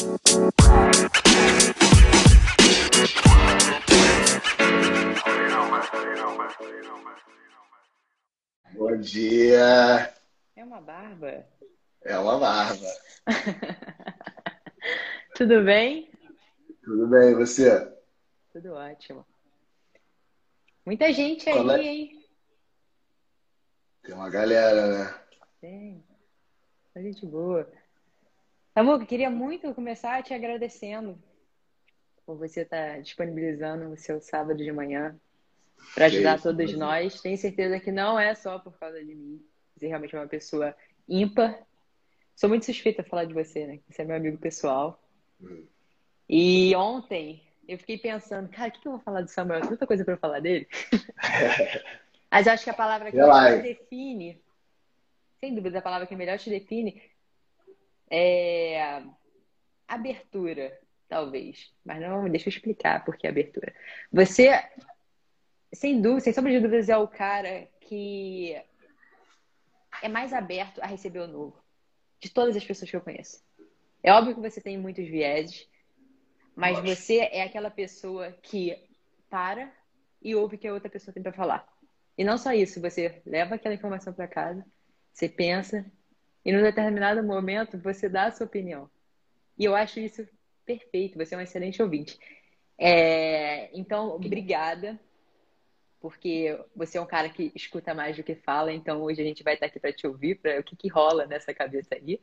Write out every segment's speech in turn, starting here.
Bom dia. É uma barba. É uma barba. Tudo bem? Tudo bem, você? Tudo ótimo. Muita gente aí, é? hein? Tem uma galera, né? Tem. Muita gente boa. Amor, eu queria muito começar te agradecendo por você estar disponibilizando o seu sábado de manhã para ajudar isso, todos nós. Tenho certeza que não é só por causa de mim. Você realmente é uma pessoa ímpar. Sou muito suspeita a falar de você, né? Você é meu amigo pessoal. Hum. E ontem eu fiquei pensando, cara, o que que eu vou falar do Samuel? Tanta coisa para eu falar dele. Mas acho que a palavra que melhor te define, sem dúvida, a palavra que melhor te define é abertura, talvez. Mas não, deixa eu explicar por que abertura. Você, sem dúvida, sem sombra de dúvidas, é o cara que é mais aberto a receber o novo. De todas as pessoas que eu conheço. É óbvio que você tem muitos vieses, mas Lógico. você é aquela pessoa que para e ouve o que a outra pessoa tem para falar. E não só isso, você leva aquela informação para casa, você pensa, e num determinado momento você dá a sua opinião. E eu acho isso perfeito, você é um excelente ouvinte. É, então, obrigada, porque você é um cara que escuta mais do que fala, então hoje a gente vai estar aqui para te ouvir, para o que, que rola nessa cabeça aí,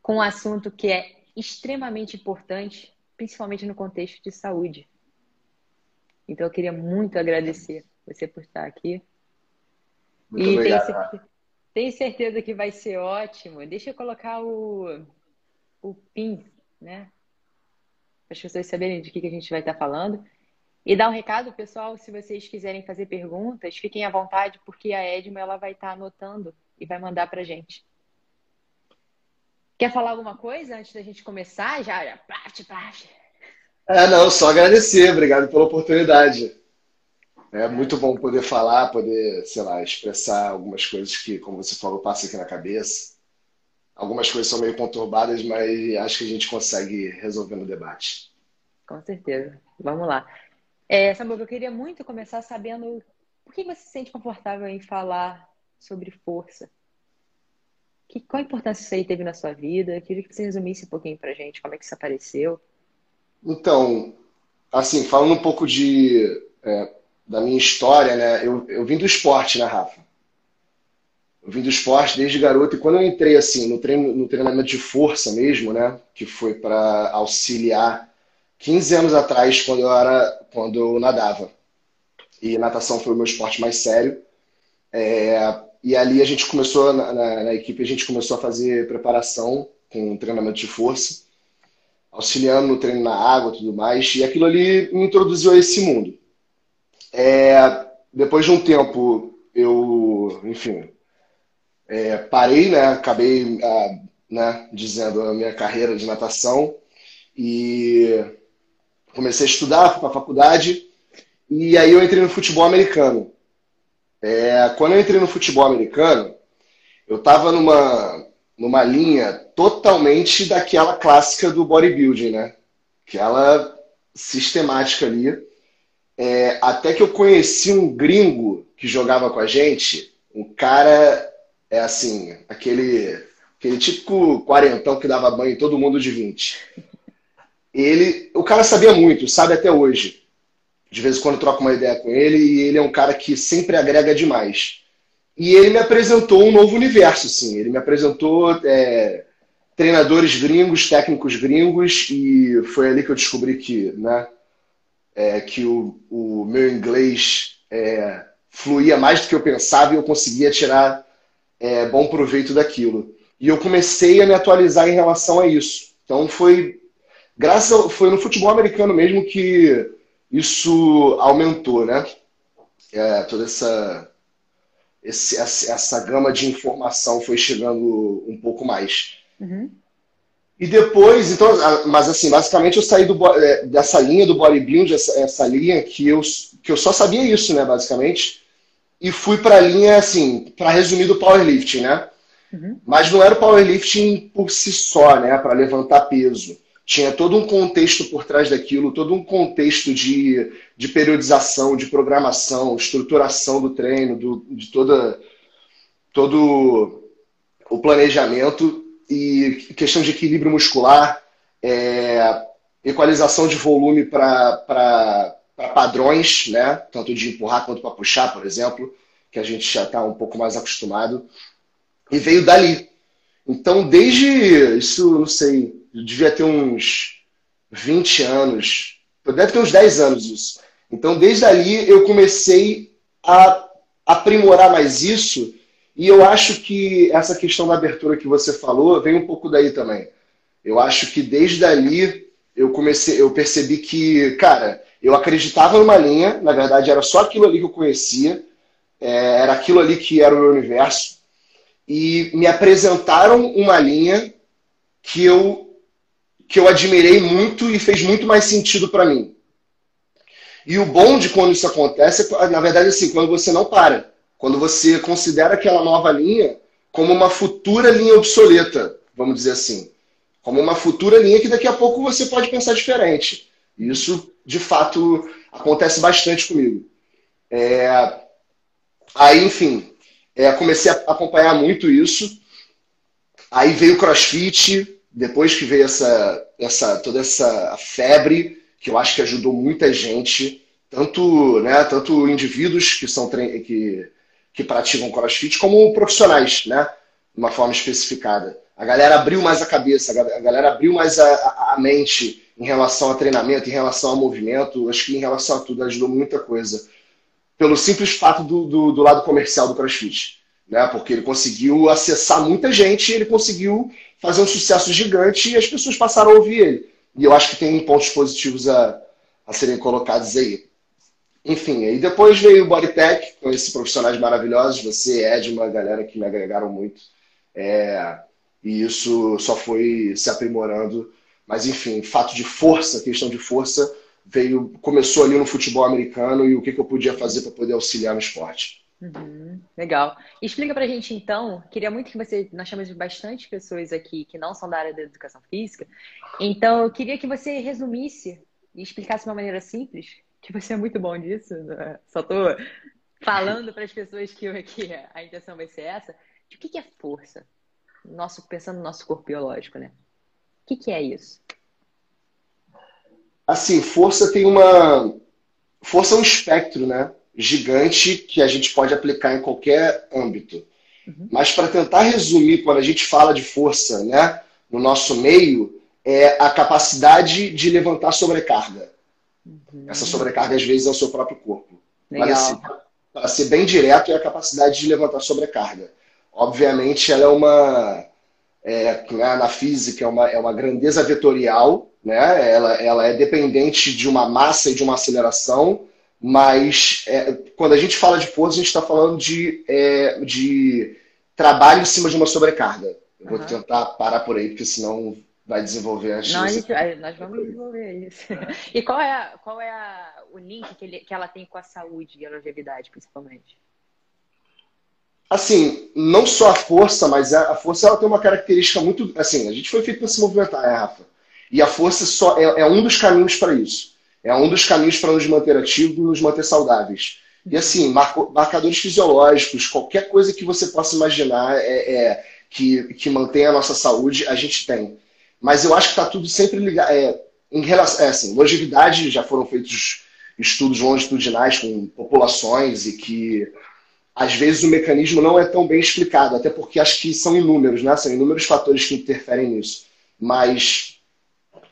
com um assunto que é extremamente importante, principalmente no contexto de saúde. Então, eu queria muito agradecer você por estar aqui. Muito e obrigado. Tenho certeza que vai ser ótimo. Deixa eu colocar o, o PIN, né? Para as pessoas saberem de que, que a gente vai estar falando. E dar um recado, pessoal, se vocês quiserem fazer perguntas, fiquem à vontade, porque a Edma ela vai estar anotando e vai mandar para gente. Quer falar alguma coisa antes da gente começar? Já, já, parte, parte. É, não, só agradecer, obrigado pela oportunidade. É muito bom poder falar, poder, sei lá, expressar algumas coisas que, como você falou, passam aqui na cabeça. Algumas coisas são meio conturbadas, mas acho que a gente consegue resolver no debate. Com certeza. Vamos lá. É, Samuel, eu queria muito começar sabendo por que você se sente confortável em falar sobre força? Que, qual a importância isso aí teve na sua vida? Eu queria que você resumisse um pouquinho pra gente como é que isso apareceu. Então, assim, falando um pouco de, é, da minha história, né? Eu, eu vim do esporte, né, Rafa? Eu vim do esporte desde garoto e quando eu entrei assim no treino, no treinamento de força mesmo, né, que foi para auxiliar 15 anos atrás quando eu era quando eu nadava. E natação foi o meu esporte mais sério. É, e ali a gente começou na, na, na equipe a gente começou a fazer preparação com treinamento de força, auxiliando no treino na água, tudo mais. E aquilo ali me introduziu a esse mundo. É, depois de um tempo eu, enfim, é, parei, né? Acabei ah, né, dizendo a minha carreira de natação e comecei a estudar, fui para a faculdade e aí eu entrei no futebol americano. É, quando eu entrei no futebol americano, eu estava numa, numa linha totalmente daquela clássica do bodybuilding, né? Aquela sistemática ali. É, até que eu conheci um gringo que jogava com a gente, um cara é assim, aquele, aquele típico quarentão que dava banho em todo mundo de 20. Ele, o cara sabia muito, sabe até hoje. De vez em quando troco uma ideia com ele e ele é um cara que sempre agrega demais. E ele me apresentou um novo universo, assim. Ele me apresentou é, treinadores gringos, técnicos gringos e foi ali que eu descobri que, né, é, que o, o meu inglês é, fluía mais do que eu pensava e eu conseguia tirar é, bom proveito daquilo. E eu comecei a me atualizar em relação a isso. Então foi graças ao, foi no futebol americano mesmo que isso aumentou, né? É, toda essa, esse, essa essa gama de informação foi chegando um pouco mais. Uhum. E depois, então, mas assim, basicamente eu saí do, é, dessa linha do bodybuilding, essa, essa linha que eu, que eu só sabia isso, né, basicamente, e fui para a linha, assim, para resumir, do powerlifting, né? Uhum. Mas não era o powerlifting por si só, né, para levantar peso. tinha todo um contexto por trás daquilo, todo um contexto de, de periodização, de programação, estruturação do treino, do, de toda, todo o planejamento e questão de equilíbrio muscular, é, equalização de volume para padrões, né? tanto de empurrar quanto para puxar, por exemplo, que a gente já está um pouco mais acostumado. E veio dali. Então, desde isso, não sei, devia ter uns 20 anos, deve ter uns 10 anos isso. Então, desde ali, eu comecei a aprimorar mais isso. E eu acho que essa questão da abertura que você falou vem um pouco daí também. Eu acho que desde ali eu comecei, eu percebi que, cara, eu acreditava numa linha, na verdade era só aquilo ali que eu conhecia, é, era aquilo ali que era o meu universo, e me apresentaram uma linha que eu que eu admirei muito e fez muito mais sentido para mim. E o bom de quando isso acontece é, na verdade, assim, quando você não para. Quando você considera aquela nova linha como uma futura linha obsoleta, vamos dizer assim como uma futura linha que daqui a pouco você pode pensar diferente. Isso, de fato, acontece bastante comigo. É... Aí, enfim, é, comecei a acompanhar muito isso. Aí veio o CrossFit, depois que veio essa, essa toda essa febre, que eu acho que ajudou muita gente, tanto, né, tanto indivíduos que são que, que praticam CrossFit, como profissionais, né, de uma forma especificada. A galera abriu mais a cabeça, a galera abriu mais a, a mente em relação a treinamento, em relação ao movimento. Acho que em relação a tudo ajudou muita coisa. Pelo simples fato do, do, do lado comercial do CrossFit. Né? Porque ele conseguiu acessar muita gente, ele conseguiu fazer um sucesso gigante e as pessoas passaram a ouvir ele. E eu acho que tem pontos positivos a, a serem colocados aí. Enfim, aí depois veio o Bodytech, com esses profissionais maravilhosos, você, Ed, uma galera que me agregaram muito. É, e isso só foi se aprimorando. Mas, enfim, fato de força, questão de força, veio começou ali no futebol americano e o que, que eu podia fazer para poder auxiliar no esporte. Uhum, legal. Explica pra gente então, queria muito que você, nós chamamos de bastante pessoas aqui que não são da área da educação física, então eu queria que você resumisse e explicasse de uma maneira simples, que você é muito bom disso, né? só tô falando para as pessoas que, que a intenção vai ser essa, de o que é força? nosso, pensando no nosso corpo biológico, né? O que, que é isso? Assim, força tem uma. Força é um espectro, né? Gigante que a gente pode aplicar em qualquer âmbito. Uhum. Mas para tentar resumir, quando a gente fala de força, né, no nosso meio, é a capacidade de levantar sobrecarga. Uhum. Essa sobrecarga, às vezes, é o seu próprio corpo. Legal. Mas, assim, para ser bem direto, é a capacidade de levantar sobrecarga. Obviamente, ela é uma. É, na física, é uma, é uma grandeza vetorial, né? ela, ela é dependente de uma massa e de uma aceleração, mas é, quando a gente fala de força, a gente está falando de, é, de trabalho em cima de uma sobrecarga. Eu vou uhum. tentar parar por aí, porque senão vai desenvolver a Não, a gente, nós vamos desenvolver isso. E qual é, a, qual é a, o link que, ele, que ela tem com a saúde e a longevidade, principalmente? assim, não só a força, mas a, força ela tem uma característica muito. Assim, a gente foi feito para se movimentar, né, Rafa? E a força só é, é um dos caminhos para isso. É um dos caminhos para nos manter ativos e nos manter saudáveis. E assim, marcadores fisiológicos, qualquer coisa que você possa imaginar é, é que, que mantenha a nossa saúde, a gente tem. Mas eu acho que está tudo sempre ligado. É, em relação, é, assim, longevidade, já foram feitos estudos longitudinais com populações e que às vezes o mecanismo não é tão bem explicado, até porque acho que são inúmeros, né? São inúmeros fatores que interferem nisso. Mas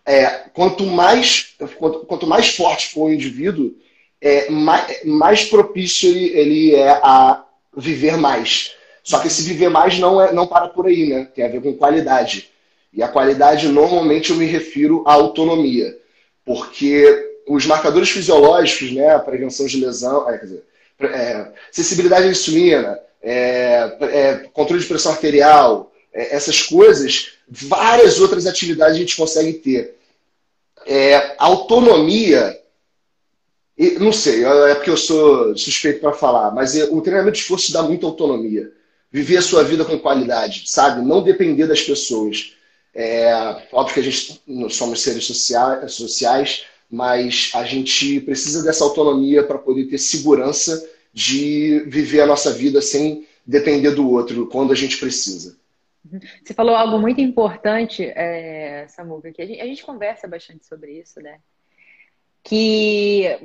é, quanto, mais, quanto, quanto, mais forte for o indivíduo, é, mais, mais propício ele, ele é a viver mais. Só que esse viver mais não, é, não para por aí, né? Tem a ver com qualidade. E a qualidade, normalmente, eu me refiro à autonomia. Porque os marcadores fisiológicos, né? Prevenção de lesão, é, dizer, é, sensibilidade à insulina, é, é, controle de pressão arterial, é, essas coisas, várias outras atividades a gente consegue ter. É, autonomia, não sei, é porque eu sou suspeito para falar, mas o treinamento de esforço dá muita autonomia. Viver a sua vida com qualidade, sabe? Não depender das pessoas. É, óbvio que a gente somos seres sociais, sociais, mas a gente precisa dessa autonomia para poder ter segurança de viver a nossa vida sem depender do outro quando a gente precisa. Você falou algo muito importante, é, Samuca, que a gente, a gente conversa bastante sobre isso, né? Que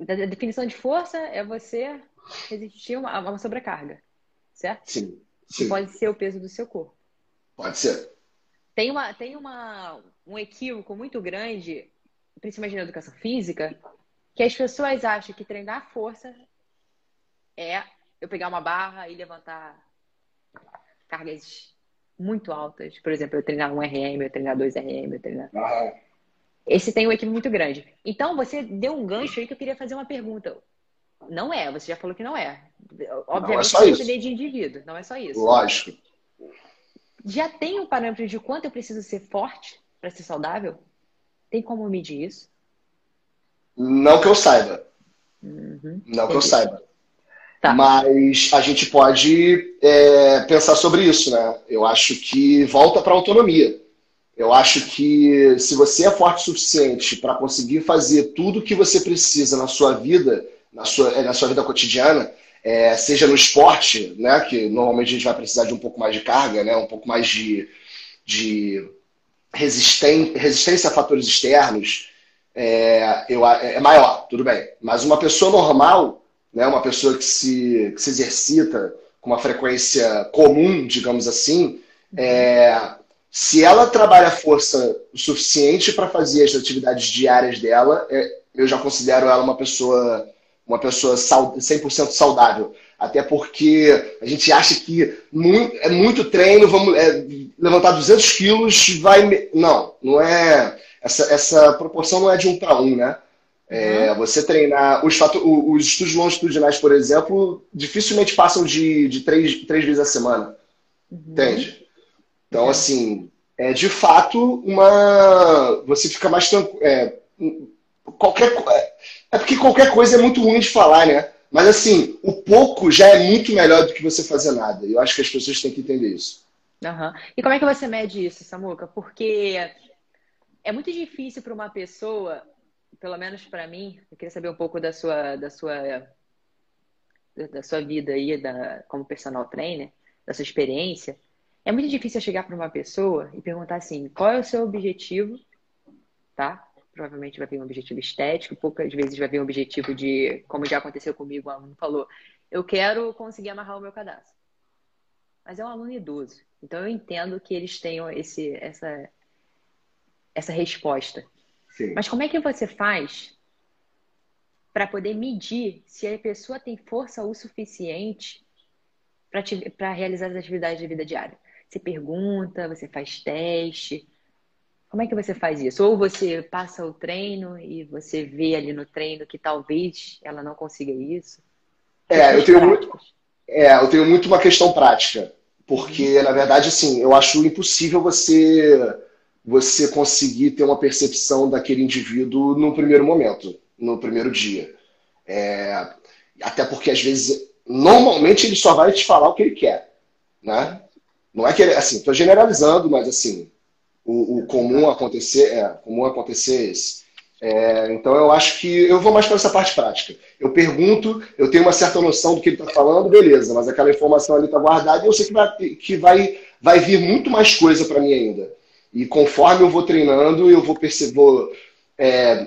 a definição de força é você resistir a uma sobrecarga, certo? Sim. sim. Pode ser o peso do seu corpo. Pode ser. Tem, uma, tem uma, um equívoco muito grande, principalmente na educação física, que as pessoas acham que treinar força é eu pegar uma barra e levantar cargas muito altas. Por exemplo, eu treinar um RM, eu treinar dois RM, eu treinar. Ah. Esse tem um equívoco muito grande. Então, você deu um gancho aí que eu queria fazer uma pergunta. Não é, você já falou que não é. Obviamente, não é só isso. de indivíduo, não é só isso. Lógico. Já tem um parâmetro de quanto eu preciso ser forte para ser saudável? Tem como medir isso? Não que eu saiba. Uhum. Não que eu saiba. Tá. Mas a gente pode é, pensar sobre isso, né? Eu acho que volta para a autonomia. Eu acho que se você é forte o suficiente para conseguir fazer tudo o que você precisa na sua vida, na sua, é, na sua vida cotidiana, é, seja no esporte, né, que normalmente a gente vai precisar de um pouco mais de carga, né, um pouco mais de, de resistência, a fatores externos, é, eu, é maior, tudo bem. Mas uma pessoa normal, né, uma pessoa que se, que se exercita com uma frequência comum, digamos assim, é, se ela trabalha força o suficiente para fazer as atividades diárias dela, é, eu já considero ela uma pessoa uma pessoa 100% saudável. Até porque a gente acha que muito, é muito treino, vamos é, levantar 200 quilos, vai. Não, não é. Essa, essa proporção não é de um para um, né? É, uhum. Você treinar. Os, fator, os estudos longitudinais, por exemplo, dificilmente passam de, de três, três vezes a semana. Uhum. Entende? Então, uhum. assim, é de fato uma. Você fica mais tranquilo. É, qualquer. É porque qualquer coisa é muito ruim de falar, né? Mas assim, o pouco já é muito melhor do que você fazer nada. Eu acho que as pessoas têm que entender isso. Uhum. E como é que você mede isso, Samuca? Porque é muito difícil para uma pessoa pelo menos para mim, eu queria saber um pouco da sua, da sua, da sua vida aí, da, como personal trainer, da sua experiência. É muito difícil chegar para uma pessoa e perguntar assim, qual é o seu objetivo, tá? Provavelmente vai vir um objetivo estético, poucas vezes vai vir um objetivo de, como já aconteceu comigo, o aluno falou, eu quero conseguir amarrar o meu cadastro. Mas é um aluno idoso, então eu entendo que eles tenham esse, essa, essa resposta. Sim. Mas como é que você faz para poder medir se a pessoa tem força o suficiente para realizar as atividades de vida diária? Você pergunta, você faz teste. Como é que você faz isso? Ou você passa o treino e você vê ali no treino que talvez ela não consiga isso? É, eu tenho, muito, é eu tenho muito uma questão prática. Porque, uhum. na verdade, assim, eu acho impossível você você conseguir ter uma percepção daquele indivíduo no primeiro momento, no primeiro dia. É, até porque, às vezes, normalmente ele só vai te falar o que ele quer. Né? Não é que ele, assim, estou generalizando, mas assim, o, o, comum acontecer é comum acontecer esse. É, então eu acho que eu vou mais para essa parte prática. Eu pergunto, eu tenho uma certa noção do que ele está falando, beleza, mas aquela informação ali está guardada e eu sei que vai, que vai, vai vir muito mais coisa para mim ainda. E conforme eu vou treinando, eu vou perceber, é,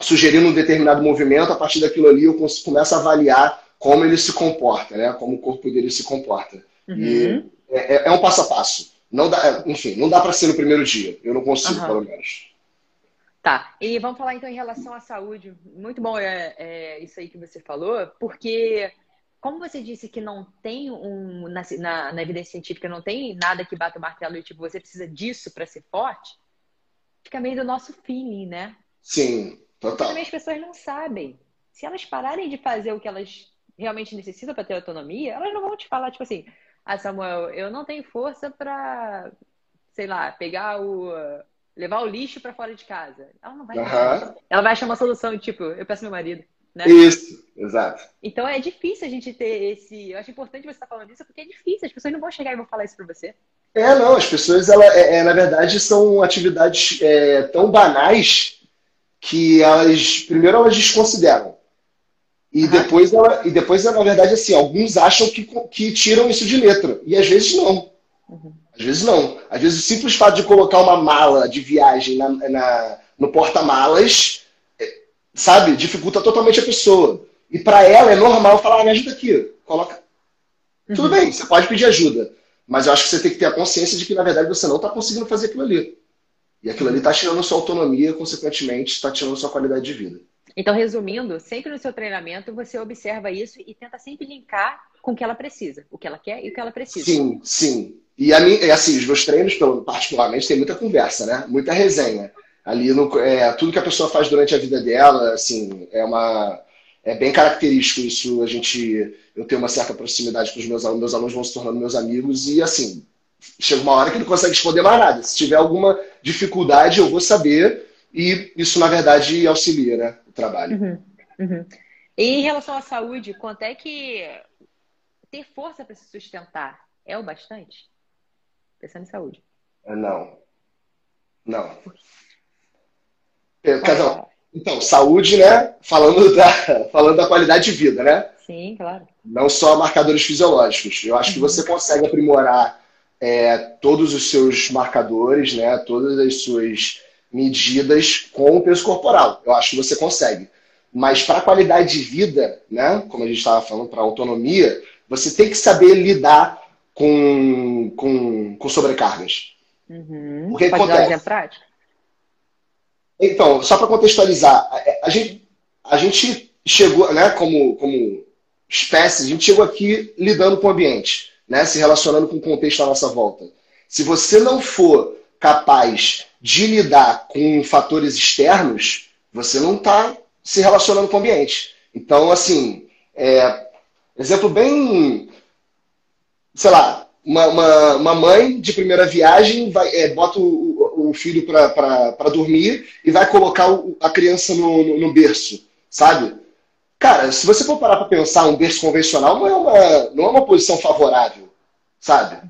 sugerindo um determinado movimento, a partir daquilo ali eu começo a avaliar como ele se comporta, né? Como o corpo dele se comporta. Uhum. E é, é, é, um passo a passo. Não dá, enfim, não dá para ser no primeiro dia. Eu não consigo, uhum. pelo menos. Tá. E vamos falar então em relação à saúde. Muito bom é, é isso aí que você falou, porque como você disse que não tem um na, na, na, evidência científica não tem nada que bata o martelo e tipo você precisa disso para ser forte, fica meio do nosso feeling, né? Sim, total. também as pessoas não sabem. Se elas pararem de fazer o que elas realmente necessitam para ter autonomia, elas não vão te falar tipo assim, ah Samuel, eu não tenho força para, sei lá, pegar o levar o lixo para fora de casa. Ela não vai. Uhum. Ela vai achar uma solução tipo, eu peço meu marido. Né? Isso, exato. Então é difícil a gente ter esse. Eu acho importante você estar falando isso, porque é difícil, as pessoas não vão chegar e vão falar isso pra você. É, não, as pessoas, ela, é, é na verdade, são atividades é, tão banais que elas, primeiro, elas desconsideram. E depois, ela, e depois, na verdade, assim, alguns acham que, que tiram isso de letra. E às vezes não. Uhum. Às vezes não. Às vezes o simples fato de colocar uma mala de viagem na, na no porta-malas, é, sabe, dificulta totalmente a pessoa. E para ela é normal falar, ah, me ajuda aqui, coloca. Uhum. Tudo bem, você pode pedir ajuda. Mas eu acho que você tem que ter a consciência de que, na verdade, você não está conseguindo fazer aquilo ali. E aquilo ali está tirando sua autonomia, consequentemente, está tirando sua qualidade de vida. Então, resumindo, sempre no seu treinamento você observa isso e tenta sempre linkar com o que ela precisa, o que ela quer e o que ela precisa. Sim, sim. E a é assim, os meus treinos, particularmente, tem muita conversa, né? Muita resenha. Ali, no, é, tudo que a pessoa faz durante a vida dela, assim, é uma é bem característico isso. A gente, eu tenho uma certa proximidade com os meus alunos, meus alunos vão se tornando meus amigos e assim chega uma hora que não consegue responder mais nada. Se tiver alguma dificuldade, eu vou saber e isso na verdade auxilia, né, o trabalho. Uhum, uhum. E em relação à saúde, quanto é que ter força para se sustentar é o bastante? Pensando em saúde. Não. Não. Casal, então, saúde, né? Falando da, falando da qualidade de vida, né? Sim, claro. Não só marcadores fisiológicos. Eu acho uhum. que você consegue aprimorar é, todos os seus marcadores, né? Todas as suas medidas com o peso corporal. Eu acho que você consegue. Mas para a qualidade de vida, né? Como a gente estava falando, para autonomia, você tem que saber lidar com, com, com sobrecargas. Uhum. Porque Pode acontece? dar prático? Então, só para contextualizar, a, a, gente, a gente chegou, né, como, como espécie, a gente chegou aqui lidando com o ambiente, né, se relacionando com o contexto à nossa volta. Se você não for capaz de lidar com fatores externos, você não está se relacionando com o ambiente. Então, assim, é, exemplo bem, sei lá, uma, uma, uma, mãe de primeira viagem vai, é, bota o, o filho para dormir e vai colocar o, a criança no, no, no, berço, sabe? Cara, se você for parar para pensar, um berço convencional não é uma, não é uma posição favorável, sabe?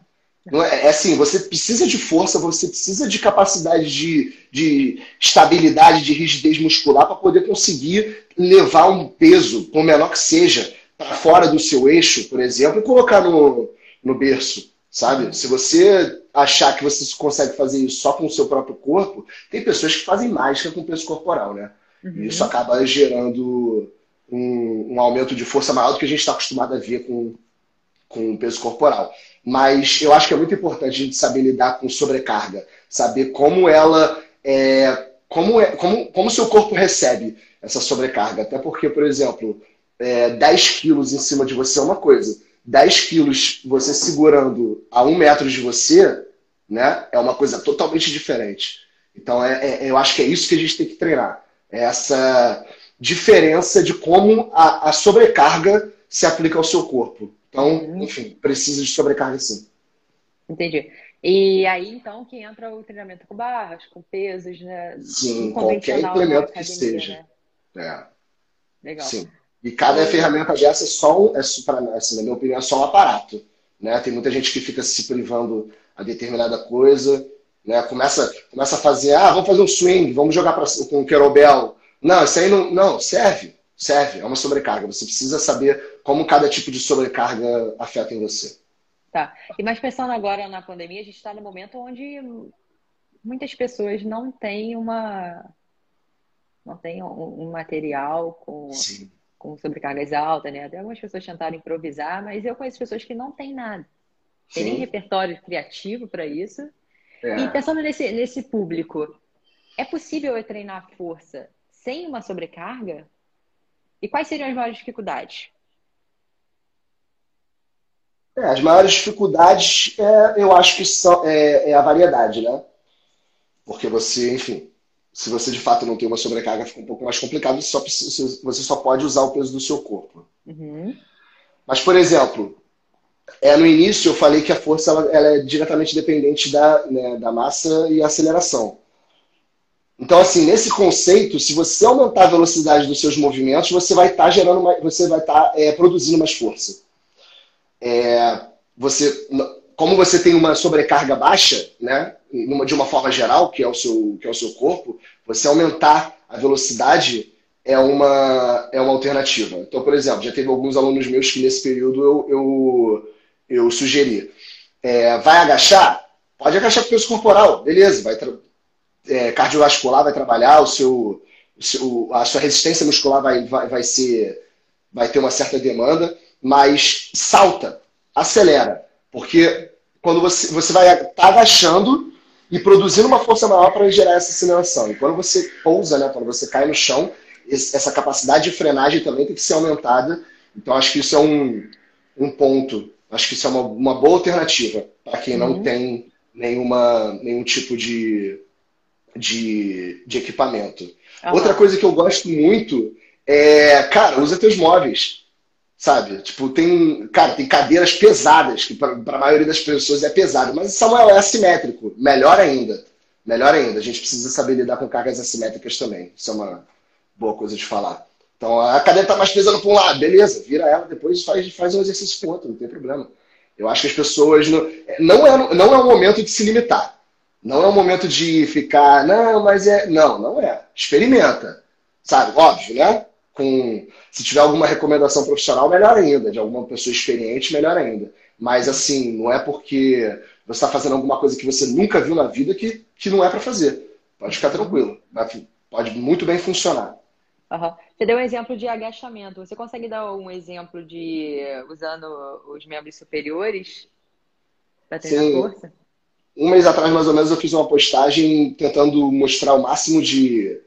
É, é assim, você precisa de força, você precisa de capacidade de, de estabilidade, de rigidez muscular para poder conseguir levar um peso, por menor que seja, para fora do seu eixo, por exemplo, e colocar no, no berço, sabe? Se você achar que você consegue fazer isso só com o seu próprio corpo, tem pessoas que fazem mágica com o peso corporal, né? Uhum. E isso acaba gerando um, um, aumento de força maior do que a gente está acostumado a ver com, com o peso corporal. Mas eu acho que é muito importante a gente saber lidar com sobrecarga, saber como ela é, como, é, como, como seu corpo recebe essa sobrecarga. Até porque, por exemplo, é, 10 quilos em cima de você é uma coisa. 10 quilos você segurando a um metro de você, né, é uma coisa totalmente diferente. Então, é, é, eu acho que é isso que a gente tem que treinar. É essa diferença de como a, a, sobrecarga se aplica ao seu corpo. Então, enfim, precisa de sobrecarga sim. Entendi. E aí, então, que entra o treinamento com barras, com pesos, né? Sim, qualquer implemento academia, que seja. Né? É. Legal. Sim. E cada ferramenta dessa é só, um, é, pra, assim, na minha opinião, é só um aparato. Né? Tem muita gente que fica se privando a determinada coisa, né? começa, começa a fazer, ah, vamos fazer um swing, vamos jogar pra, com o kettlebell. Não, isso aí não, não, serve, serve, é uma sobrecarga. Você precisa saber como cada tipo de sobrecarga afeta em você. Tá. E mais pensando agora na pandemia, a gente está no momento onde muitas pessoas não têm uma não têm um, material com Sim com sobrecargas altas, né? Até algumas pessoas tentaram improvisar, mas eu conheço pessoas que não têm nada. Tem nem repertório criativo para isso. É. E pensando nesse, nesse público, é possível eu treinar força sem uma sobrecarga? E quais seriam as maiores dificuldades? É, as maiores dificuldades, é, eu acho que são, é, é a variedade, né? Porque você, enfim, se você de fato não tem uma sobrecarga, fica um pouco mais complicado, você só, você só pode usar o peso do seu corpo. Uhum. Mas, por exemplo, é, no início eu falei que a força ela, ela é diretamente dependente da, né, da massa e aceleração. Então, assim, nesse conceito, se você aumentar a velocidade dos seus movimentos, você vai estar tá gerando, mais, você vai estar tá, é, produzindo mais força. É, você como você tem uma sobrecarga baixa, né, de uma forma geral, que é o seu, que é o seu corpo, você aumentar a velocidade é uma, é uma alternativa. Então, por exemplo, já teve alguns alunos meus que nesse período eu, eu, eu sugeri. É, vai agachar? Pode agachar com peso corporal, beleza. Vai é, cardiovascular vai trabalhar, o seu, o seu, a sua resistência muscular vai, vai, vai, ser, vai ter uma certa demanda, mas salta, acelera. Porque quando você, você vai estar tá agachando e produzindo uma força maior para gerar essa aceleração. E quando você pousa, né, quando você cai no chão, essa capacidade de frenagem também tem que ser aumentada. Então, acho que isso é um, um ponto. Acho que isso é uma, uma boa alternativa para quem uhum. não tem nenhuma, nenhum tipo de, de, de equipamento. Uhum. Outra coisa que eu gosto muito é, cara, usa teus móveis. Sabe? Tipo, tem, cara, tem cadeiras pesadas, que para a maioria das pessoas é pesado, mas Samuel é assimétrico. Melhor ainda. Melhor ainda. A gente precisa saber lidar com cargas assimétricas também. Isso é uma, boa coisa de falar. Então a cadeira está mais pesando para um lado, beleza, vira ela, depois faz, faz um exercício com outro, não tem problema. Eu acho que as pessoas. Não, não, é, não é o momento de se limitar. Não é o momento de ficar, não, mas é. Não, não é. Experimenta. Sabe? Óbvio, né? Com, se tiver alguma recomendação profissional, melhor ainda. De alguma pessoa experiente, melhor ainda. Mas assim, não é porque você está fazendo alguma coisa que você nunca viu na vida que, que não é para fazer. Pode ficar tranquilo. Pode muito bem funcionar. Uhum. Você deu um exemplo de agachamento. Você consegue dar um exemplo de usando os membros superiores para treinar Sim. força? Um mês atrás, mais ou menos, eu fiz uma postagem tentando mostrar o máximo de,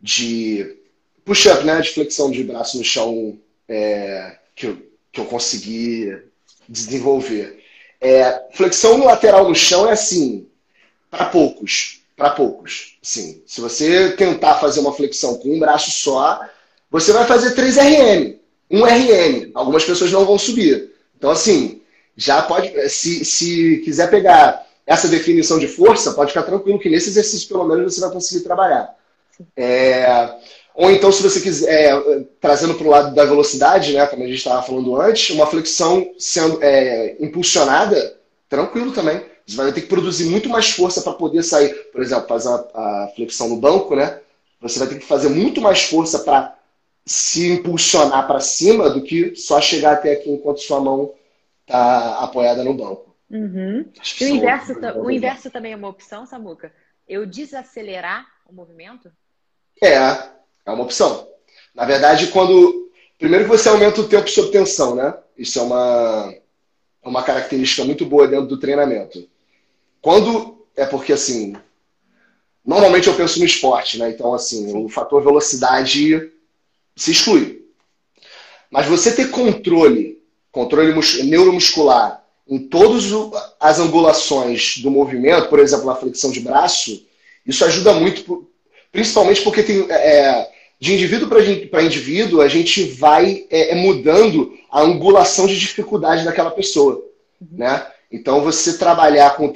de push-up, né? De flexão de braço no chão é, que, eu, que eu consegui desenvolver. É, flexão lateral no chão é assim, para poucos para poucos. Sim, se você tentar fazer uma flexão com um braço só, você vai fazer 3 RM, um RM. Algumas pessoas não vão subir. Então, assim, já pode, se, se quiser pegar essa definição de força, pode ficar tranquilo que nesse exercício, pelo menos, você vai conseguir trabalhar. É, ou então, se você quiser, é, trazendo para o lado da velocidade, né, como a gente estava falando antes, uma flexão sendo é, impulsionada, tranquilo também. Você vai ter que produzir muito mais força para poder sair. Por exemplo, fazer a, a flexão no banco, né? Você vai ter que fazer muito mais força para se impulsionar para cima do que só chegar até aqui enquanto sua mão está apoiada no banco. Uhum. E o inverso, o inverso também é uma opção, Samuca? Eu desacelerar o movimento? É, é uma opção. Na verdade, quando. Primeiro que você aumenta o tempo sob tensão, né? Isso é uma, uma característica muito boa dentro do treinamento. Quando é porque assim, normalmente eu penso no esporte, né? Então assim, o fator velocidade se exclui. Mas você ter controle, controle neuromuscular em todas as angulações do movimento, por exemplo, na flexão de braço, isso ajuda muito, principalmente porque tem, é, de indivíduo para indivíduo, a gente vai é, é, mudando a angulação de dificuldade daquela pessoa, uhum. né? Então, você trabalhar com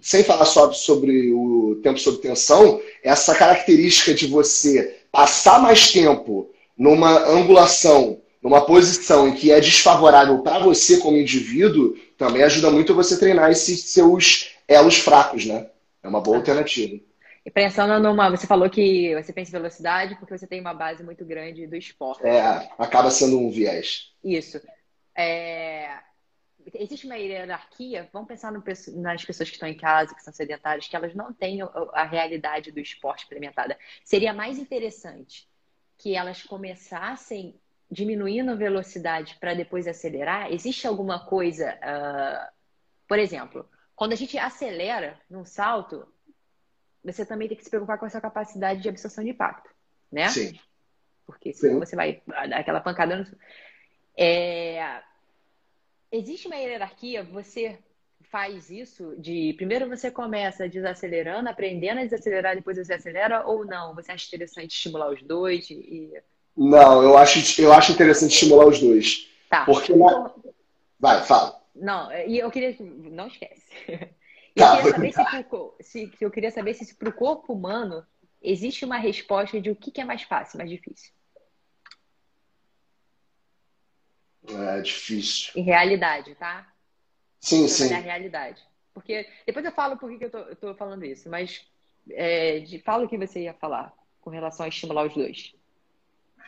sem falar só sobre o tempo sob tensão, essa característica de você passar mais tempo numa angulação, numa posição em que é desfavorável para você como indivíduo, também ajuda muito você treinar esses seus elos fracos, né? É uma boa alternativa. E pensando numa. Você falou que você pensa em velocidade porque você tem uma base muito grande do esporte. É, acaba sendo um viés. Isso. É, existe uma hierarquia, vamos pensar no, nas pessoas que estão em casa, que são sedentárias, que elas não têm a realidade do esporte implementada. Seria mais interessante que elas começassem diminuindo a velocidade para depois acelerar? Existe alguma coisa, uh, por exemplo, quando a gente acelera num salto, você também tem que se preocupar com essa capacidade de absorção de impacto, né? Sim. Porque senão Sim. você vai dar aquela pancada no... É, existe uma hierarquia, você faz isso de primeiro você começa desacelerando, aprendendo a desacelerar, depois você acelera ou não? Você acha interessante estimular os dois e Não, eu acho eu acho interessante estimular os dois. Tá. Porque então... vai, fala. Não, e eu queria não esquece. Tá, eu, queria saber se, se, eu queria saber se para o corpo humano existe uma resposta de o que, que é mais fácil, mais difícil. É difícil. Em realidade, tá? sim, sim. a realidade. Porque depois eu falo por que eu estou falando isso, mas é, de, fala o que você ia falar com relação a estimular os dois.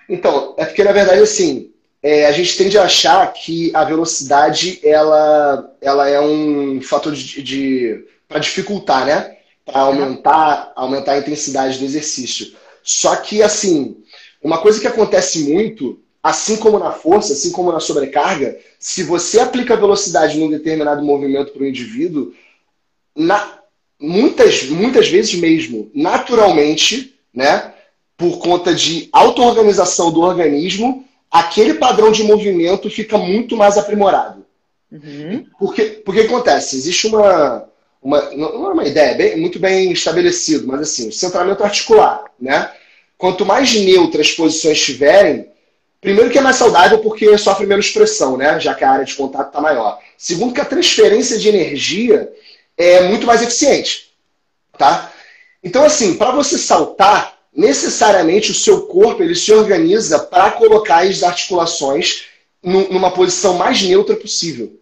Então, é porque na verdade assim, é, a gente tende a achar que a velocidade ela, ela é um fator de, de para dificultar, né? Para aumentar, aumentar a intensidade do exercício. Só que assim, uma coisa que acontece muito, assim como na força, assim como na sobrecarga, se você aplica velocidade num determinado movimento para o indivíduo, na, muitas, muitas vezes mesmo, naturalmente, né, por conta de auto-organização do organismo, aquele padrão de movimento fica muito mais aprimorado. Uhum. Porque, porque acontece? Existe uma, uma. Não é uma ideia, bem, muito bem estabelecido, mas assim, o centramento articular. Né? Quanto mais neutras as posições tiverem, primeiro que é mais saudável porque sofre menos pressão, né? já que a área de contato está maior. Segundo que a transferência de energia é muito mais eficiente. Tá? Então, assim, para você saltar, necessariamente o seu corpo ele se organiza para colocar as articulações numa posição mais neutra possível.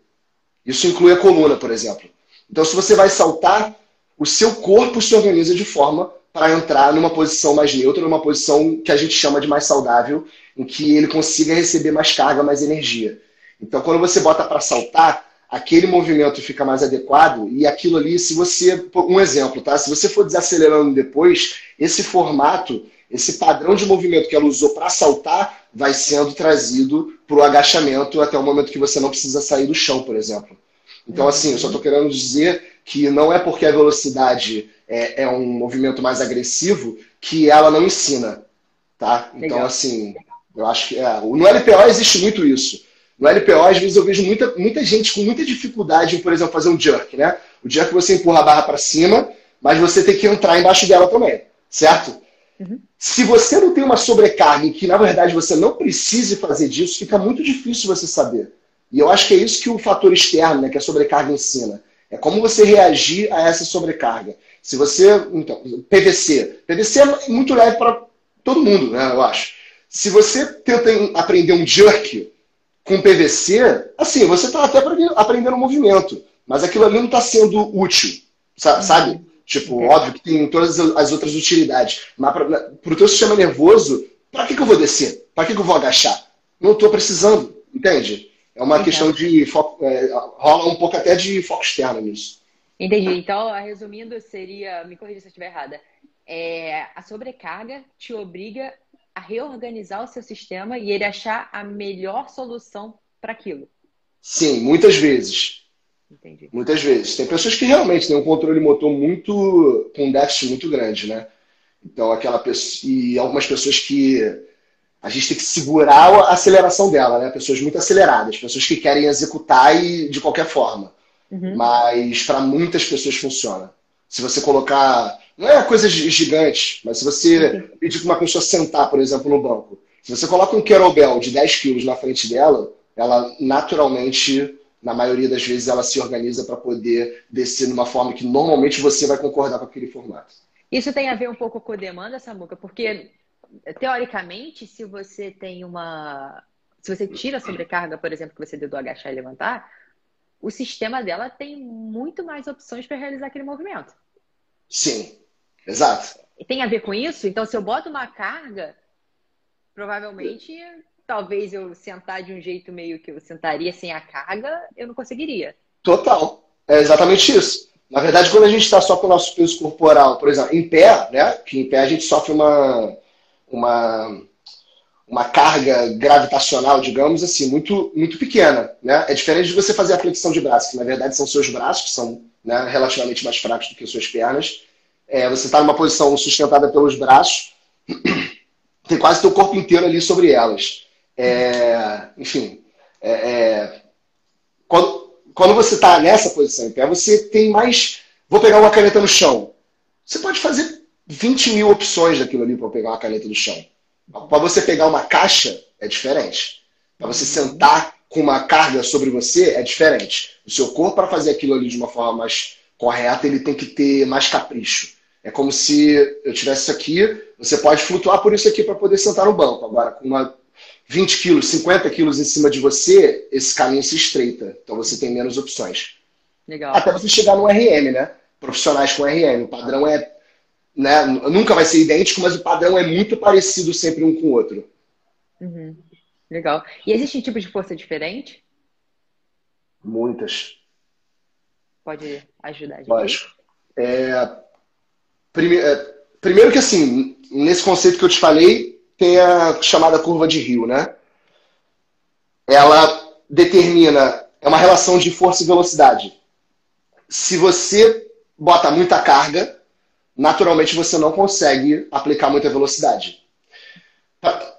Isso inclui a coluna, por exemplo. Então, se você vai saltar, o seu corpo se organiza de forma para entrar numa posição mais neutra, numa posição que a gente chama de mais saudável, em que ele consiga receber mais carga, mais energia. Então, quando você bota para saltar, aquele movimento fica mais adequado e aquilo ali, se você. Um exemplo, tá? Se você for desacelerando depois, esse formato, esse padrão de movimento que ela usou para saltar, vai sendo trazido para o agachamento até o momento que você não precisa sair do chão, por exemplo. Então, assim, eu só estou querendo dizer que não é porque a velocidade é, é, um movimento mais agressivo que ela não ensina, tá? Então, Legal. assim, eu acho que é, no LPO existe muito isso. No LPO, às vezes, eu vejo muita, muita gente com muita dificuldade em, por exemplo, fazer um jerk, né? O jerk você empurra a barra para cima, mas você tem que entrar embaixo dela também, certo? Uhum. Se você não tem uma sobrecarga em que, na verdade, você não precise fazer disso, fica muito difícil você saber. E eu acho que é isso que o fator externo, né, que a sobrecarga ensina. É como você reagir a essa sobrecarga. Se você. Então, PVC. PVC é muito leve para todo mundo, né, eu acho. Se você tenta aprender um jerk, com PVC, assim, você está até aprendendo movimento, mas aquilo ali não está sendo útil, sabe? Uhum. Tipo, okay. óbvio que tem todas as outras utilidades. Mas para o teu sistema nervoso, para que, que eu vou descer? Para que, que eu vou agachar? Não estou precisando, entende? É uma Entendi. questão de foco, é, rola um pouco até de foco externo nisso. Entendi. Então, resumindo, seria, me corrija se eu estiver errada, é, a sobrecarga te obriga a reorganizar o seu sistema e ele achar a melhor solução para aquilo. Sim, muitas vezes. Entendi. Muitas vezes. Tem pessoas que realmente têm um controle motor muito com um déficit muito grande, né? Então aquela pessoa e algumas pessoas que a gente tem que segurar a aceleração dela, né? Pessoas muito aceleradas, pessoas que querem executar e de qualquer forma. Uhum. Mas para muitas pessoas funciona. Se você colocar não é coisa gigante, mas se você pedir para uma pessoa sentar, por exemplo, no banco, se você coloca um kettlebell de 10 quilos na frente dela, ela naturalmente, na maioria das vezes, ela se organiza para poder descer numa forma que normalmente você vai concordar com aquele formato. Isso tem a ver um pouco com a demanda, Samuca, porque teoricamente, se você tem uma. Se você tira a sobrecarga, por exemplo, que você deu do agachar e levantar, o sistema dela tem muito mais opções para realizar aquele movimento. Sim. Exato. Tem a ver com isso? Então, se eu boto uma carga, provavelmente, talvez eu sentar de um jeito meio que eu sentaria sem a carga, eu não conseguiria. Total. É exatamente isso. Na verdade, quando a gente está só com o nosso peso corporal, por exemplo, em pé, né? Que em pé a gente sofre uma, uma, uma carga gravitacional, digamos assim, muito, muito pequena. Né? É diferente de você fazer a flexão de braço, que na verdade são seus braços, que são né, relativamente mais fracos do que suas pernas. É, você está numa posição sustentada pelos braços, tem quase teu corpo inteiro ali sobre elas. É, enfim, é, é quando, quando você está nessa posição em pé, você tem mais. Vou pegar uma caneta no chão. Você pode fazer 20 mil opções daquilo ali para pegar uma caneta no chão. Para você pegar uma caixa, é diferente. Para você sentar com uma carga sobre você, é diferente. O seu corpo, para fazer aquilo ali de uma forma mais correta, ele tem que ter mais capricho. É como se eu tivesse isso aqui, você pode flutuar por isso aqui para poder sentar no banco. Agora, com uma 20 quilos, 50 quilos em cima de você, esse caminho se estreita. Então você tem menos opções. Legal. Até você chegar no RM, né? Profissionais com RM. O padrão é. Né? Nunca vai ser idêntico, mas o padrão é muito parecido sempre um com o outro. Uhum. Legal. E existe tipo de força diferente? Muitas. Pode ajudar a gente? Lógico. É, prime, é, primeiro que assim, nesse conceito que eu te falei, tem a chamada curva de Rio, né? Ela determina, é uma relação de força e velocidade. Se você bota muita carga, naturalmente você não consegue aplicar muita velocidade.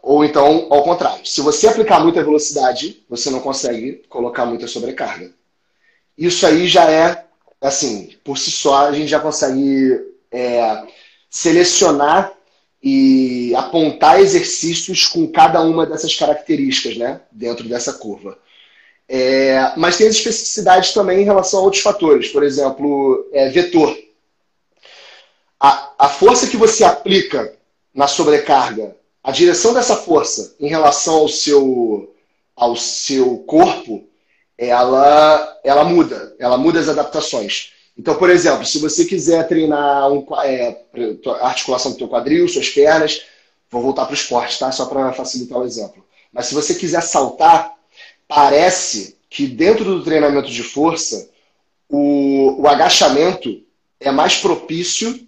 Ou então, ao contrário, se você aplicar muita velocidade, você não consegue colocar muita sobrecarga. Isso aí já é, assim, por si só, a gente já consegue é, selecionar e apontar exercícios com cada uma dessas características, né, dentro dessa curva. É, mas tem as especificidades também em relação a outros fatores, por exemplo, é, vetor. A, a força que você aplica na sobrecarga a direção dessa força em relação ao seu, ao seu corpo, ela, ela muda, ela muda as adaptações. Então, por exemplo, se você quiser treinar um, é, articulação do teu quadril, suas pernas, vou voltar para o esporte, tá? Só para facilitar o exemplo. Mas se você quiser saltar, parece que dentro do treinamento de força, o, o agachamento é mais propício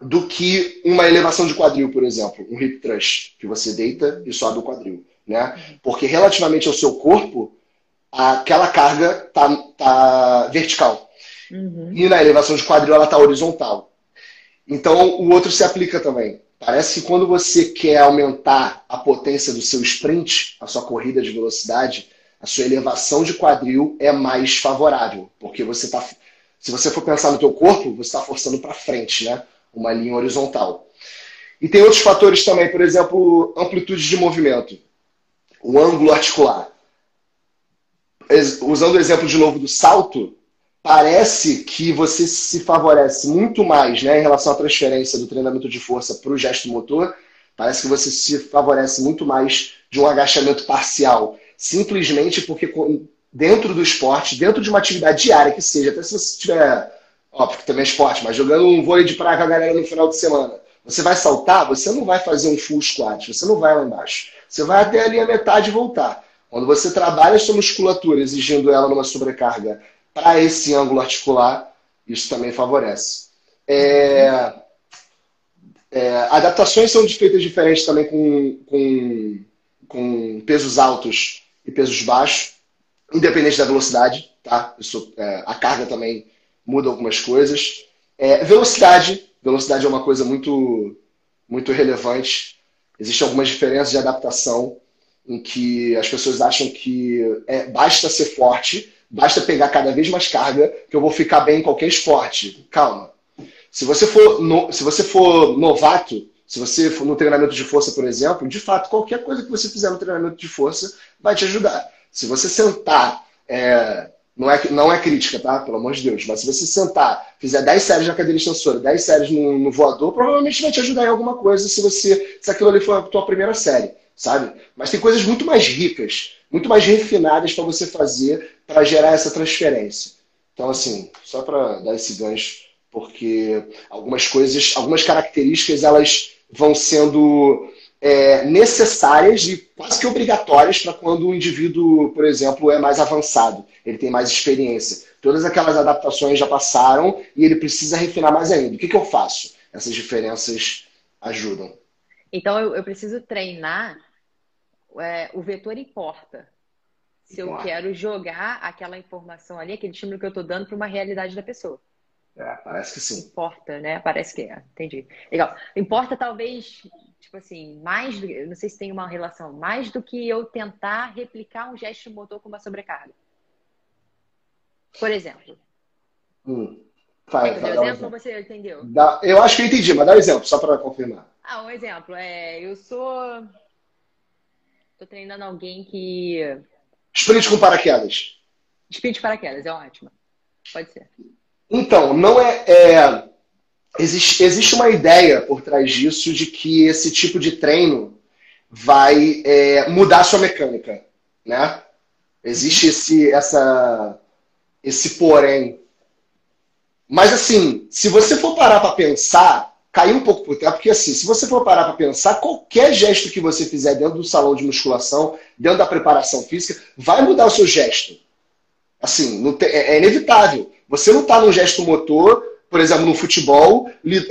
do que uma elevação de quadril, por exemplo, um hip thrust, que você deita e sobe o quadril, né? Porque relativamente ao seu corpo, aquela carga tá, tá vertical. Uhum. E na elevação de quadril ela tá horizontal. Então o outro se aplica também. Parece que quando você quer aumentar a potência do seu sprint, a sua corrida de velocidade, a sua elevação de quadril é mais favorável, porque você tá se você for pensar no teu corpo, você está forçando para frente, né? uma linha horizontal. E tem outros fatores também, por exemplo, amplitude de movimento, o ângulo articular. Usando o exemplo de novo do salto, parece que você se favorece muito mais né, em relação à transferência do treinamento de força para o gesto motor, parece que você se favorece muito mais de um agachamento parcial, simplesmente porque dentro do esporte, dentro de uma atividade diária que seja, até se você tiver Ó, porque também é esporte, mas jogando um vôlei de praia com a galera no final de semana. Você vai saltar, você não vai fazer um full squat, você não vai lá embaixo. Você vai até ali a metade e voltar. Quando você trabalha sua musculatura, exigindo ela numa sobrecarga para esse ângulo articular, isso também favorece. É... É... adaptações são feitas diferentes também com, com, com pesos altos e pesos baixos, independente da velocidade, tá? Isso, é, a carga também muda algumas coisas. É, velocidade. Velocidade é uma coisa muito, muito relevante. Existem algumas diferenças de adaptação em que as pessoas acham que é, basta ser forte, basta pegar cada vez mais carga, que eu vou ficar bem em qualquer esporte. Calma. Se você for, no, se você for novato, se você for no treinamento de força, por exemplo, de fato, qualquer coisa que você fizer no treinamento de força vai te ajudar. Se você sentar é, não é, não é crítica, tá? Pelo amor de Deus. Mas se você sentar, fizer 10 séries na cadeira extensora, 10 séries no, no, voador, provavelmente vai te ajudar em alguma coisa se você se aquilo ali for a tua primeira série, sabe? Mas tem coisas muito mais ricas, muito mais refinadas para você fazer para gerar essa transferência. Então, assim, só para dar esse gancho, porque algumas coisas, algumas características, elas vão sendo é, necessárias e quase que obrigatórias para quando o indivíduo, por exemplo, é mais avançado, ele tem mais experiência. Todas aquelas adaptações já passaram e ele precisa refinar mais ainda. O que, que eu faço? Essas diferenças ajudam. Então eu, eu preciso treinar é, o vetor importa. Se eu quero jogar aquela informação ali, aquele estímulo que eu estou dando para uma realidade da pessoa. É, parece que sim. Importa, né? Parece que é. Entendi. Legal. Importa talvez tipo assim, mais do, não sei se tem uma relação, mais do que eu tentar replicar um gesto motor com uma sobrecarga. Por exemplo. Hum. Vai, vai, exemplo, exemplo. você entendeu? Dá, eu acho que eu entendi, mas dá um exemplo, só para confirmar. Ah, um exemplo. É, eu sou. Tô treinando alguém que. Sprint com paraquedas. Sprint paraquedas, é ótimo. Pode ser. Então, não é, é existe, existe uma ideia por trás disso de que esse tipo de treino vai é, mudar a sua mecânica, né? Existe esse, essa, esse porém. Mas assim, se você for parar para pensar, cair um pouco por terra, porque assim, se você for parar para pensar, qualquer gesto que você fizer dentro do salão de musculação, dentro da preparação física, vai mudar o seu gesto. Assim, é, é inevitável. Você não está num gesto motor, por exemplo, no futebol,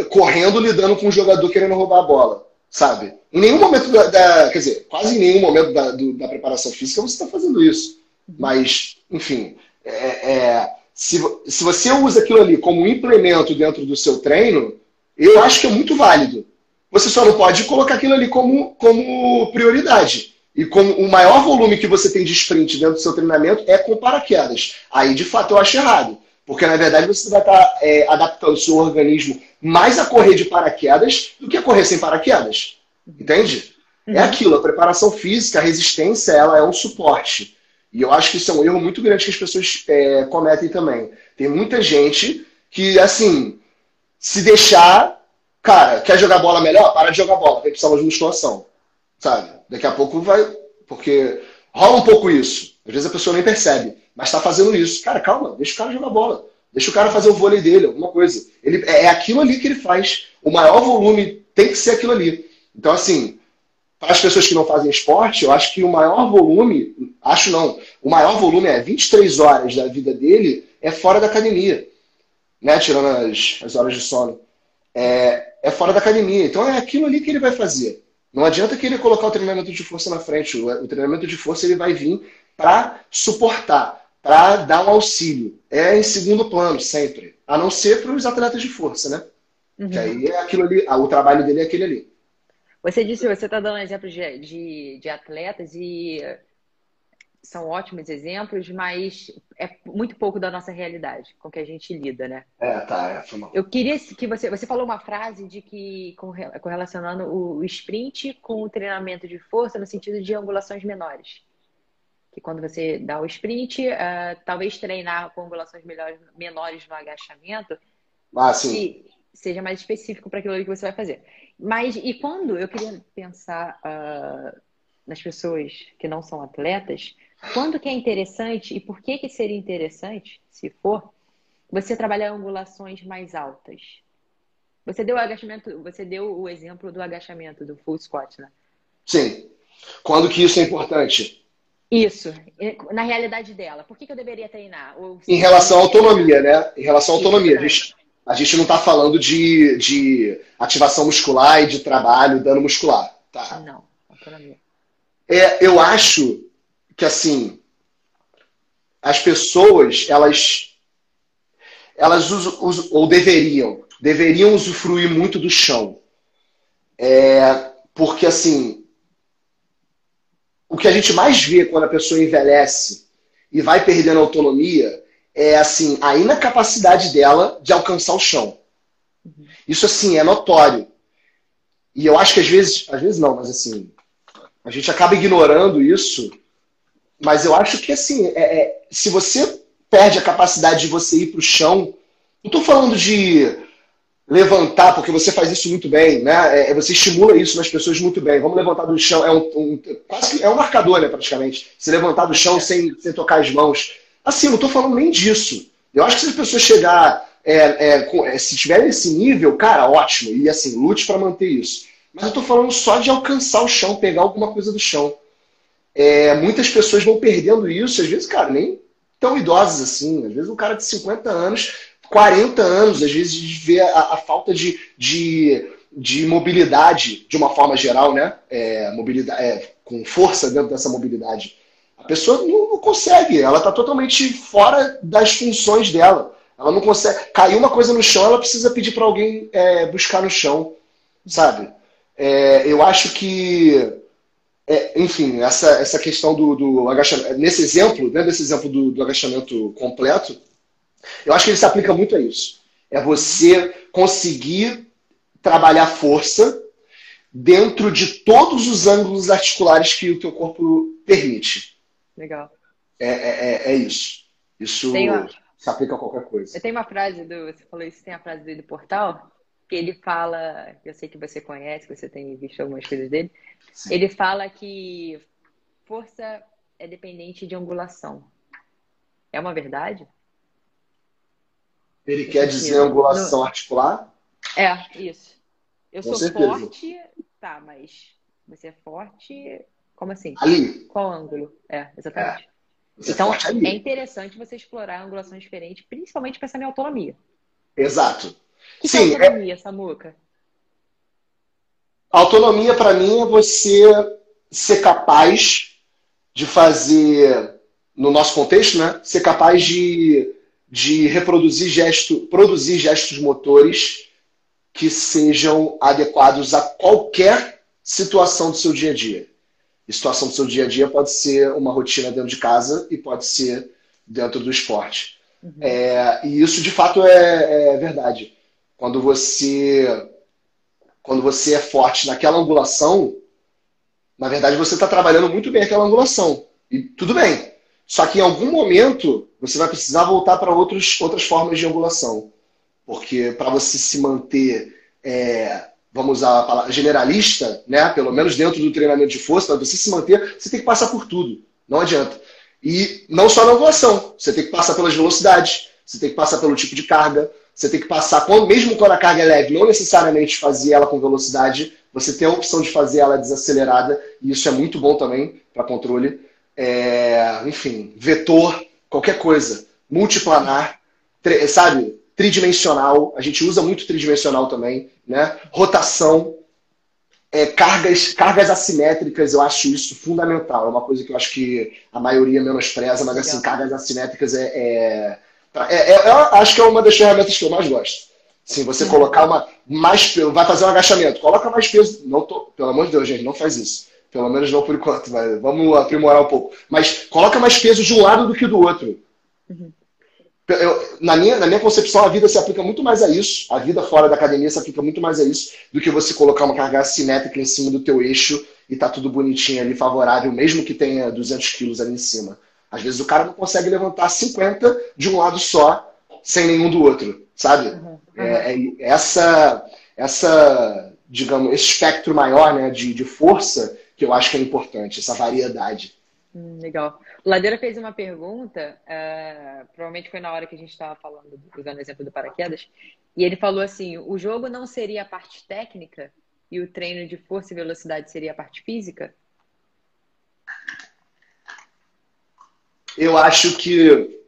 correndo, lidando com um jogador querendo roubar a bola, sabe? Em nenhum momento da, da quer dizer, quase em nenhum momento da, do, da preparação física você está fazendo isso. Mas, enfim, é, é, se, se você usa aquilo ali como um implemento dentro do seu treino, eu acho que é muito válido. Você só não pode colocar aquilo ali como, como prioridade. E como o maior volume que você tem de sprint dentro do seu treinamento é com paraquedas. Aí, de fato, eu acho errado. Porque, na verdade, você vai estar é, adaptando o seu organismo mais a correr de paraquedas do que a correr sem paraquedas. Entende? É uhum. Aquilo, a preparação física, a resistência, ela é um suporte. E eu acho que isso é um erro muito grande que as pessoas é, cometem também. Tem muita gente que, assim, se deixar, cara, quer jogar bola melhor? Para de jogar bola, tem que precisar de musculação. Sabe? Daqui a pouco vai. Porque rola um pouco isso. Às vezes a pessoa nem percebe, mas está fazendo isso. Cara, calma, deixa o cara jogar bola. Deixa o cara fazer o vôlei dele, alguma coisa. Ele, é, é aquilo ali que ele faz. O maior volume tem que ser aquilo ali. Então, assim, para as pessoas que não fazem esporte, eu acho que o maior volume, acho não, o maior volume é 23 horas da vida dele é fora da academia, né? Tirando as, as horas de sono. É, é fora da academia. Então é aquilo ali que ele vai fazer. Não adianta que ele colocar o treinamento de força na frente. O, o treinamento de força ele vai vir para suportar, para dar um auxílio. É em segundo plano, sempre. A não ser para os atletas de força, né? Uhum. Que aí é aquilo ali, o trabalho dele é aquele ali. Você disse, você está dando exemplos de, de, de, atletas e são ótimos exemplos, mas é muito pouco da nossa realidade com que a gente lida, né? É, tá, é, foi. Eu queria que você, você falou uma frase de que correlacionando o sprint com o treinamento de força no sentido de angulações menores. Que quando você dá o sprint, uh, talvez treinar com angulações melhores, menores no agachamento, ah, sim. seja mais específico para aquilo que você vai fazer. Mas, e quando eu queria pensar uh, nas pessoas que não são atletas, quando que é interessante e por que que seria interessante, se for, você trabalhar angulações mais altas? Você deu o agachamento, você deu o exemplo do agachamento, do full squat, né? Sim. Quando que isso é importante? Isso, na realidade dela. Por que, que eu deveria treinar? Ou, em relação à autonomia, né? Em relação à autonomia. A gente, a gente não está falando de, de ativação muscular e de trabalho, dano muscular. Tá? Não, autonomia. É, eu acho que, assim, as pessoas, elas, elas usam, ou deveriam, deveriam usufruir muito do chão. É, porque, assim, o que a gente mais vê quando a pessoa envelhece e vai perdendo autonomia é assim a inacapacidade dela de alcançar o chão. Isso assim é notório. E eu acho que às vezes, às vezes não, mas assim, a gente acaba ignorando isso. Mas eu acho que assim, é, é, se você perde a capacidade de você ir para o chão, não estou falando de levantar, porque você faz isso muito bem, né? É, você estimula isso nas pessoas muito bem. Vamos levantar do chão, é um, um quase é um marcador, né, praticamente. Se levantar do chão sem, sem tocar as mãos. Assim, não estou falando nem disso. Eu acho que se as pessoas chegar, é, é, é, se tiver esse nível, cara, ótimo. E assim, lute para manter isso. Mas eu estou falando só de alcançar o chão, pegar alguma coisa do chão. É, muitas pessoas vão perdendo isso, às vezes, cara, nem tão idosas assim. Às vezes um cara de 50 anos, 40 anos, às vezes vê a, a falta de, de, de, mobilidade de uma forma geral, né? É, mobilidade, é, com força dentro dessa mobilidade. A pessoa não, não consegue, ela está totalmente fora das funções dela. Ela não consegue. Caiu uma coisa no chão, ela precisa pedir para alguém é, buscar no chão, sabe? É, eu acho que, é, enfim, essa, essa questão do, do agachamento, nesse exemplo, né, desse exemplo do, do agachamento completo, eu acho que ele se aplica muito a isso. É você conseguir trabalhar força dentro de todos os ângulos articulares que o teu corpo permite. Legal. É, é, é, é isso. Isso uma... se aplica a qualquer coisa. Eu tenho uma frase do. Você falou isso, tem a frase dele do portal, que ele fala. Eu sei que você conhece, que você tem visto algumas coisas dele. Sim. Ele fala que força é dependente de angulação. É uma verdade? Ele quer dizer angulação no... articular? É, isso. Eu Com sou certeza. forte, tá, mas você é forte, como assim? Ali. Qual ângulo? É, exatamente. É. Então, é, é interessante você explorar angulações diferentes, principalmente pensando em autonomia. Exato. Que, Sim, é autonomia, é... Samuca? Autonomia, para mim, é você ser capaz de fazer, no nosso contexto, né? Ser capaz de, de reproduzir gesto, produzir gestos motores que sejam adequados a qualquer situação do seu dia a dia. E situação do seu dia a dia pode ser uma rotina dentro de casa e pode ser dentro do esporte. Uhum. É, e isso de fato é, é verdade. Quando você quando você é forte naquela angulação, na verdade você está trabalhando muito bem aquela angulação. E tudo bem. Só que em algum momento você vai precisar voltar para outras formas de angulação. Porque para você se manter, é, vamos usar a palavra generalista, né? pelo menos dentro do treinamento de força, para você se manter, você tem que passar por tudo. Não adianta. E não só na angulação, você tem que passar pelas velocidades, você tem que passar pelo tipo de carga, você tem que passar, mesmo quando a carga é leve, não necessariamente fazer ela com velocidade, você tem a opção de fazer ela desacelerada, e isso é muito bom também para controle. É, enfim, vetor, qualquer coisa, multiplanar, sabe? Tridimensional, a gente usa muito tridimensional também, né? Rotação, é, cargas, cargas assimétricas, eu acho isso fundamental. É uma coisa que eu acho que a maioria menospreza, mas assim, cargas assimétricas é, é é, é, eu acho que é uma das ferramentas que eu mais gosto. Sim, você colocar uma mais peso, vai fazer um agachamento, coloca mais peso. Não tô, pelo amor de Deus, gente, não faz isso. Pelo menos não por enquanto, mas vamos aprimorar um pouco. Mas coloca mais peso de um lado do que do outro. Uhum. Eu, na, minha, na minha concepção, a vida se aplica muito mais a isso. A vida fora da academia se aplica muito mais a isso do que você colocar uma carga assimétrica em cima do teu eixo e tá tudo bonitinho ali, favorável, mesmo que tenha 200 quilos ali em cima. Às vezes o cara não consegue levantar 50 de um lado só, sem nenhum do outro, sabe? Uhum, uhum. É, é, essa, essa, digamos, esse espectro maior né, de, de força que eu acho que é importante, essa variedade. Hum, legal. O Ladeira fez uma pergunta, uh, provavelmente foi na hora que a gente estava falando, usando o exemplo do paraquedas, e ele falou assim: o jogo não seria a parte técnica e o treino de força e velocidade seria a parte física? Eu acho que.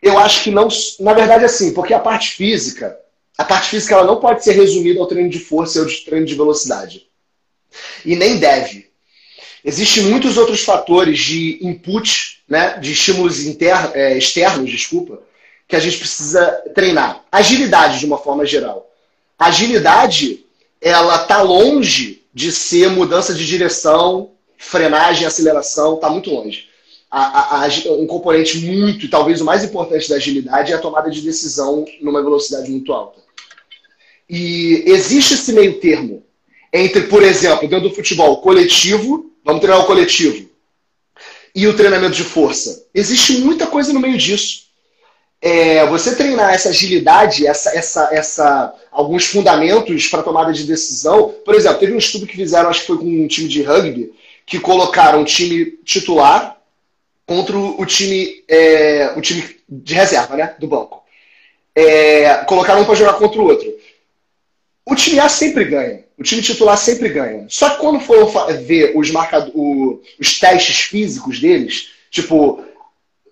Eu acho que não. Na verdade, assim, porque a parte física, a parte física ela não pode ser resumida ao treino de força ou ao treino de velocidade. E nem deve. Existem muitos outros fatores de input, né, de estímulos inter, é, externos, desculpa, que a gente precisa treinar. Agilidade, de uma forma geral. agilidade, ela está longe de ser mudança de direção frenagem, aceleração, está muito longe. A, a, a, um componente muito, talvez o mais importante da agilidade é a tomada de decisão numa velocidade muito alta. E existe esse meio termo entre, por exemplo, dentro do futebol, coletivo, vamos treinar o coletivo, e o treinamento de força. Existe muita coisa no meio disso. É, você treinar essa agilidade, essa, essa, essa, alguns fundamentos para tomada de decisão. Por exemplo, teve um estudo que fizeram, acho que foi com um time de rugby, que colocaram o time titular contra o time, é, o time de reserva, né? Do banco. É, colocaram um para jogar contra o outro. O time A sempre ganha. O time titular sempre ganha. Só que quando for ver os, os testes físicos deles, tipo,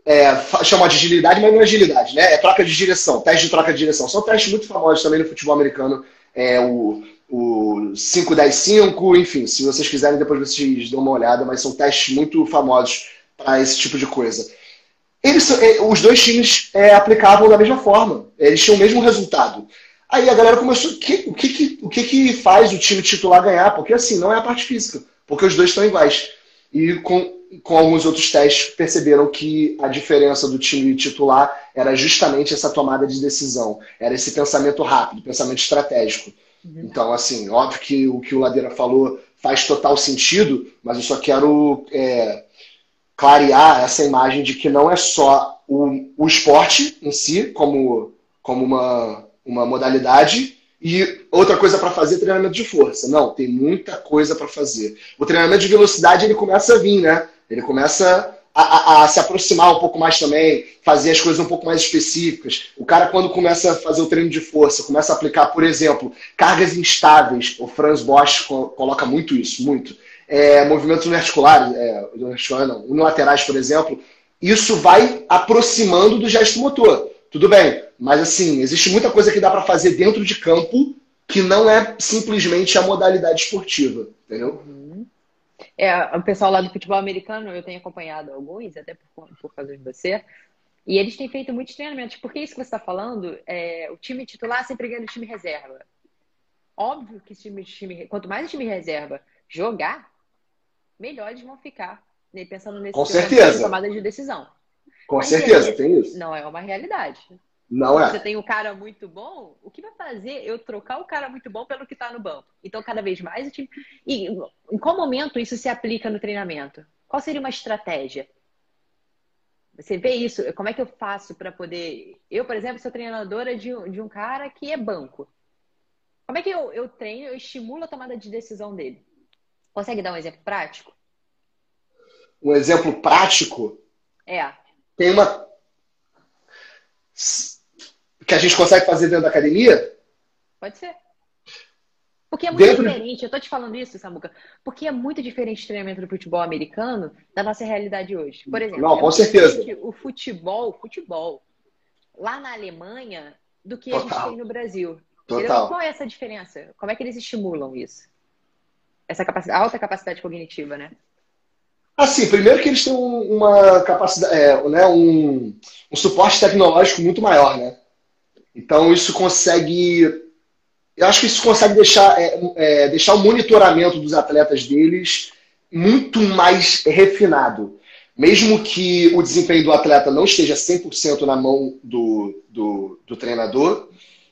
é, chama de agilidade, mas não é agilidade, né? É troca de direção, teste de troca de direção. São testes muito famosos também no futebol americano. É, o, o 5-10-5, enfim, se vocês quiserem, depois vocês dão uma olhada, mas são testes muito famosos para esse tipo de coisa. Eles, é, os dois times é, aplicavam da mesma forma, eles tinham o mesmo resultado. Aí a galera começou, que, o, que, que, o que, que faz o time titular ganhar? Porque assim, não é a parte física, porque os dois estão iguais. E com, com alguns outros testes perceberam que a diferença do time titular era justamente essa tomada de decisão, era esse pensamento rápido, pensamento estratégico. Uhum. Então, assim, óbvio que o que o Ladeira falou faz total sentido, mas eu só quero é, clarear essa imagem de que não é só o, o esporte em si, como, como uma, uma modalidade, e outra coisa para fazer é treinamento de força. Não, tem muita coisa para fazer. O treinamento de velocidade ele começa a vir, né? Ele começa a, a, se aproximar um pouco mais também, fazer as coisas um pouco mais específicas. O cara, quando começa a fazer o treino de força, começa a aplicar, por exemplo, cargas instáveis, o Franz Bosch coloca muito isso, muito. É, movimentos uniarticulares, é, unilaterais, por exemplo, isso vai aproximando do gesto motor. Tudo bem, mas assim, existe muita coisa que dá para fazer dentro de campo que não é simplesmente a modalidade esportiva, entendeu? É, o pessoal lá do futebol americano, eu tenho acompanhado alguns, até por, por causa de você, e eles têm feito muitos treinamentos. Porque isso que você está falando, é, o time titular sempre ganha o time reserva. Óbvio que time, time, quanto mais o time reserva jogar, melhor eles vão ficar. Né? Pensando nesse Com certeza. De tomada de decisão. Com Mas certeza, tem isso. Não é uma realidade. Não é. Você tem um cara muito bom, o que vai fazer eu trocar o cara muito bom pelo que está no banco? Então, cada vez mais o time. E em qual momento isso se aplica no treinamento? Qual seria uma estratégia? Você vê isso? Como é que eu faço para poder. Eu, por exemplo, sou treinadora de, de um cara que é banco. Como é que eu, eu treino, eu estimulo a tomada de decisão dele? Consegue dar um exemplo prático? Um exemplo prático? É. Tem uma que a gente consegue fazer dentro da academia? Pode ser. Porque é muito dentro... diferente. Eu tô te falando isso, Samuca, porque é muito diferente o treinamento do futebol americano da nossa realidade hoje. Por exemplo, Não, com é certeza. o futebol, futebol, lá na Alemanha, do que Total. a gente tem no Brasil. Total. Qual é essa diferença? Como é que eles estimulam isso? Essa capacidade, alta capacidade cognitiva, né? Assim, primeiro que eles têm uma capacidade, é, né, um, um suporte tecnológico muito maior, né? Então isso consegue. Eu acho que isso consegue deixar, é, é, deixar o monitoramento dos atletas deles muito mais refinado. Mesmo que o desempenho do atleta não esteja 100% na mão do, do, do, treinador,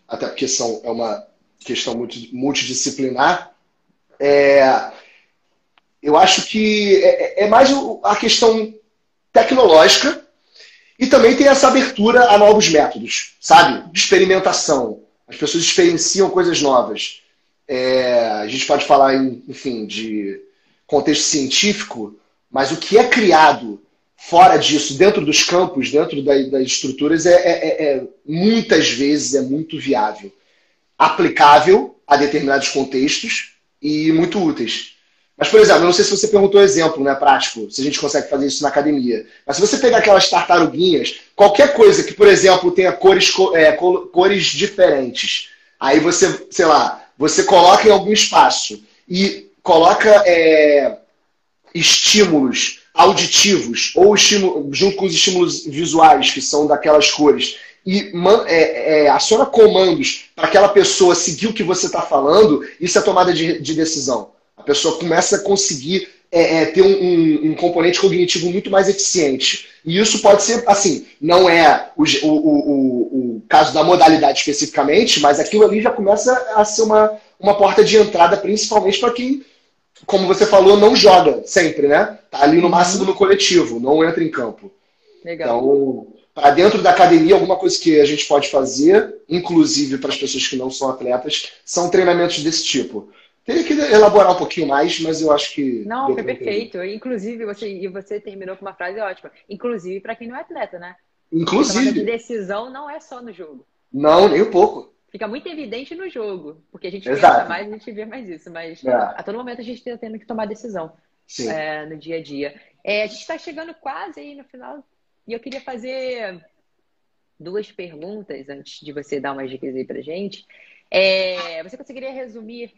até porque são, é uma questão multi, multidisciplinar, é, eu acho que é, é mais a questão tecnológica e também tem essa abertura a novos métodos, sabe? De experimentação. As pessoas experienciam coisas novas. É, a gente pode falar, em, enfim, de contexto científico, mas o que é criado fora disso, dentro dos campos, dentro das, estruturas, é, é, é, muitas vezes é muito viável, aplicável a determinados contextos e muito úteis. Mas, por exemplo, eu não sei se você perguntou exemplo né, prático, se a gente consegue fazer isso na academia. Mas se você pegar aquelas tartaruguinhas, qualquer coisa que, por exemplo, tenha cores, é, cores diferentes, aí você, sei lá, você coloca em algum espaço e coloca é, estímulos auditivos ou estímulo, junto com os estímulos visuais, que são daquelas cores, e é, é, aciona comandos para aquela pessoa seguir o que você está falando, isso é tomada de, de decisão. A pessoa começa a conseguir é, é, ter um, um, um, componente cognitivo muito mais eficiente. E isso pode ser, assim, não é o, o, o, o, caso da modalidade especificamente, mas aquilo ali já começa a ser uma, uma porta de entrada, principalmente para quem, como você falou, não joga sempre, né? Tá ali no uhum. máximo no coletivo, não entra em campo. Legal. Então, para dentro da academia, alguma coisa que a gente pode fazer, inclusive para as pessoas que não são atletas, são treinamentos desse tipo. Teria que elaborar um pouquinho mais, mas eu acho que. Não, foi perfeito. Inclusive, você, e você terminou com uma frase ótima. Inclusive para quem não é atleta, né? Inclusive. A decisão não é só no jogo. Não, nem um pouco. Fica muito evidente no jogo, porque a gente Exato. pensa mais, a gente vê mais isso, mas é. a todo momento a gente está tendo que tomar decisão é, no dia a dia. É, a gente está chegando quase aí no final e eu queria fazer duas perguntas antes de você dar umas dicas aí pra gente. É, você conseguiria resumir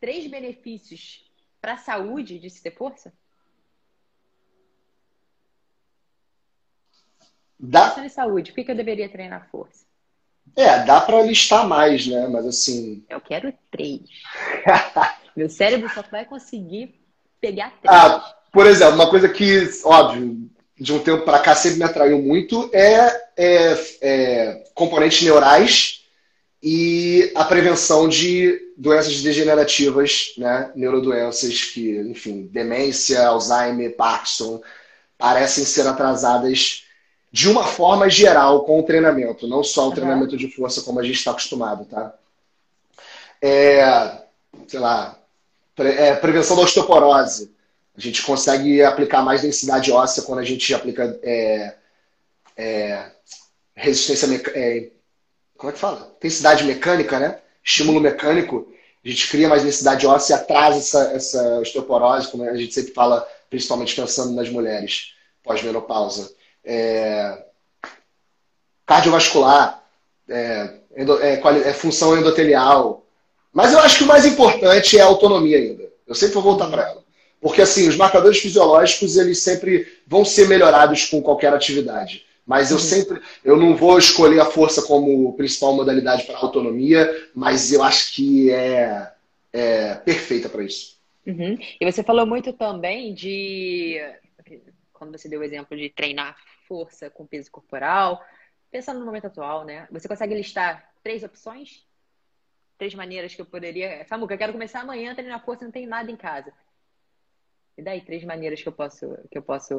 três benefícios para a saúde de se ter força? Dá... Pensando em saúde, por que, que eu deveria treinar força? É, dá para listar mais, né? Mas assim. Eu quero três. Meu cérebro só vai conseguir pegar três. Ah, por exemplo, uma coisa que, óbvio, de um tempo para cá sempre me atraiu muito é, é, é componentes neurais e a prevenção de doenças degenerativas, né? neurodoenças que, enfim, demência, Alzheimer, Parkinson, parecem ser atrasadas de uma forma geral com o treinamento, não só o uhum. treinamento de força como a gente está acostumado, tá? É, sei lá, pre, é, prevenção da osteoporose, A gente consegue aplicar mais densidade óssea quando a gente aplica é, é, resistência é, como é que fala? Densidade mecânica, né? Estímulo mecânico. A gente cria mais densidade óssea e atrasa essa, essa osteoporose, como a gente sempre fala, principalmente pensando nas mulheres pós-menopausa. É, cardiovascular, é, endo, é, é, função endotelial. Mas eu acho que o mais importante é a autonomia ainda. Eu sempre vou voltar para ela. Porque, assim, os marcadores fisiológicos, eles sempre vão ser melhorados com qualquer atividade. Mas eu uhum. sempre, eu não vou escolher a força como principal modalidade para autonomia, mas eu acho que é, é perfeita para isso. Uhum. E você falou muito também de, quando você deu o exemplo de treinar força com peso corporal, pensando no momento atual, né? Você consegue listar três opções? Três maneiras que eu poderia. Samuca, eu quero começar amanhã a treinar força, não tem nada em casa. E daí, três maneiras que eu posso, que eu posso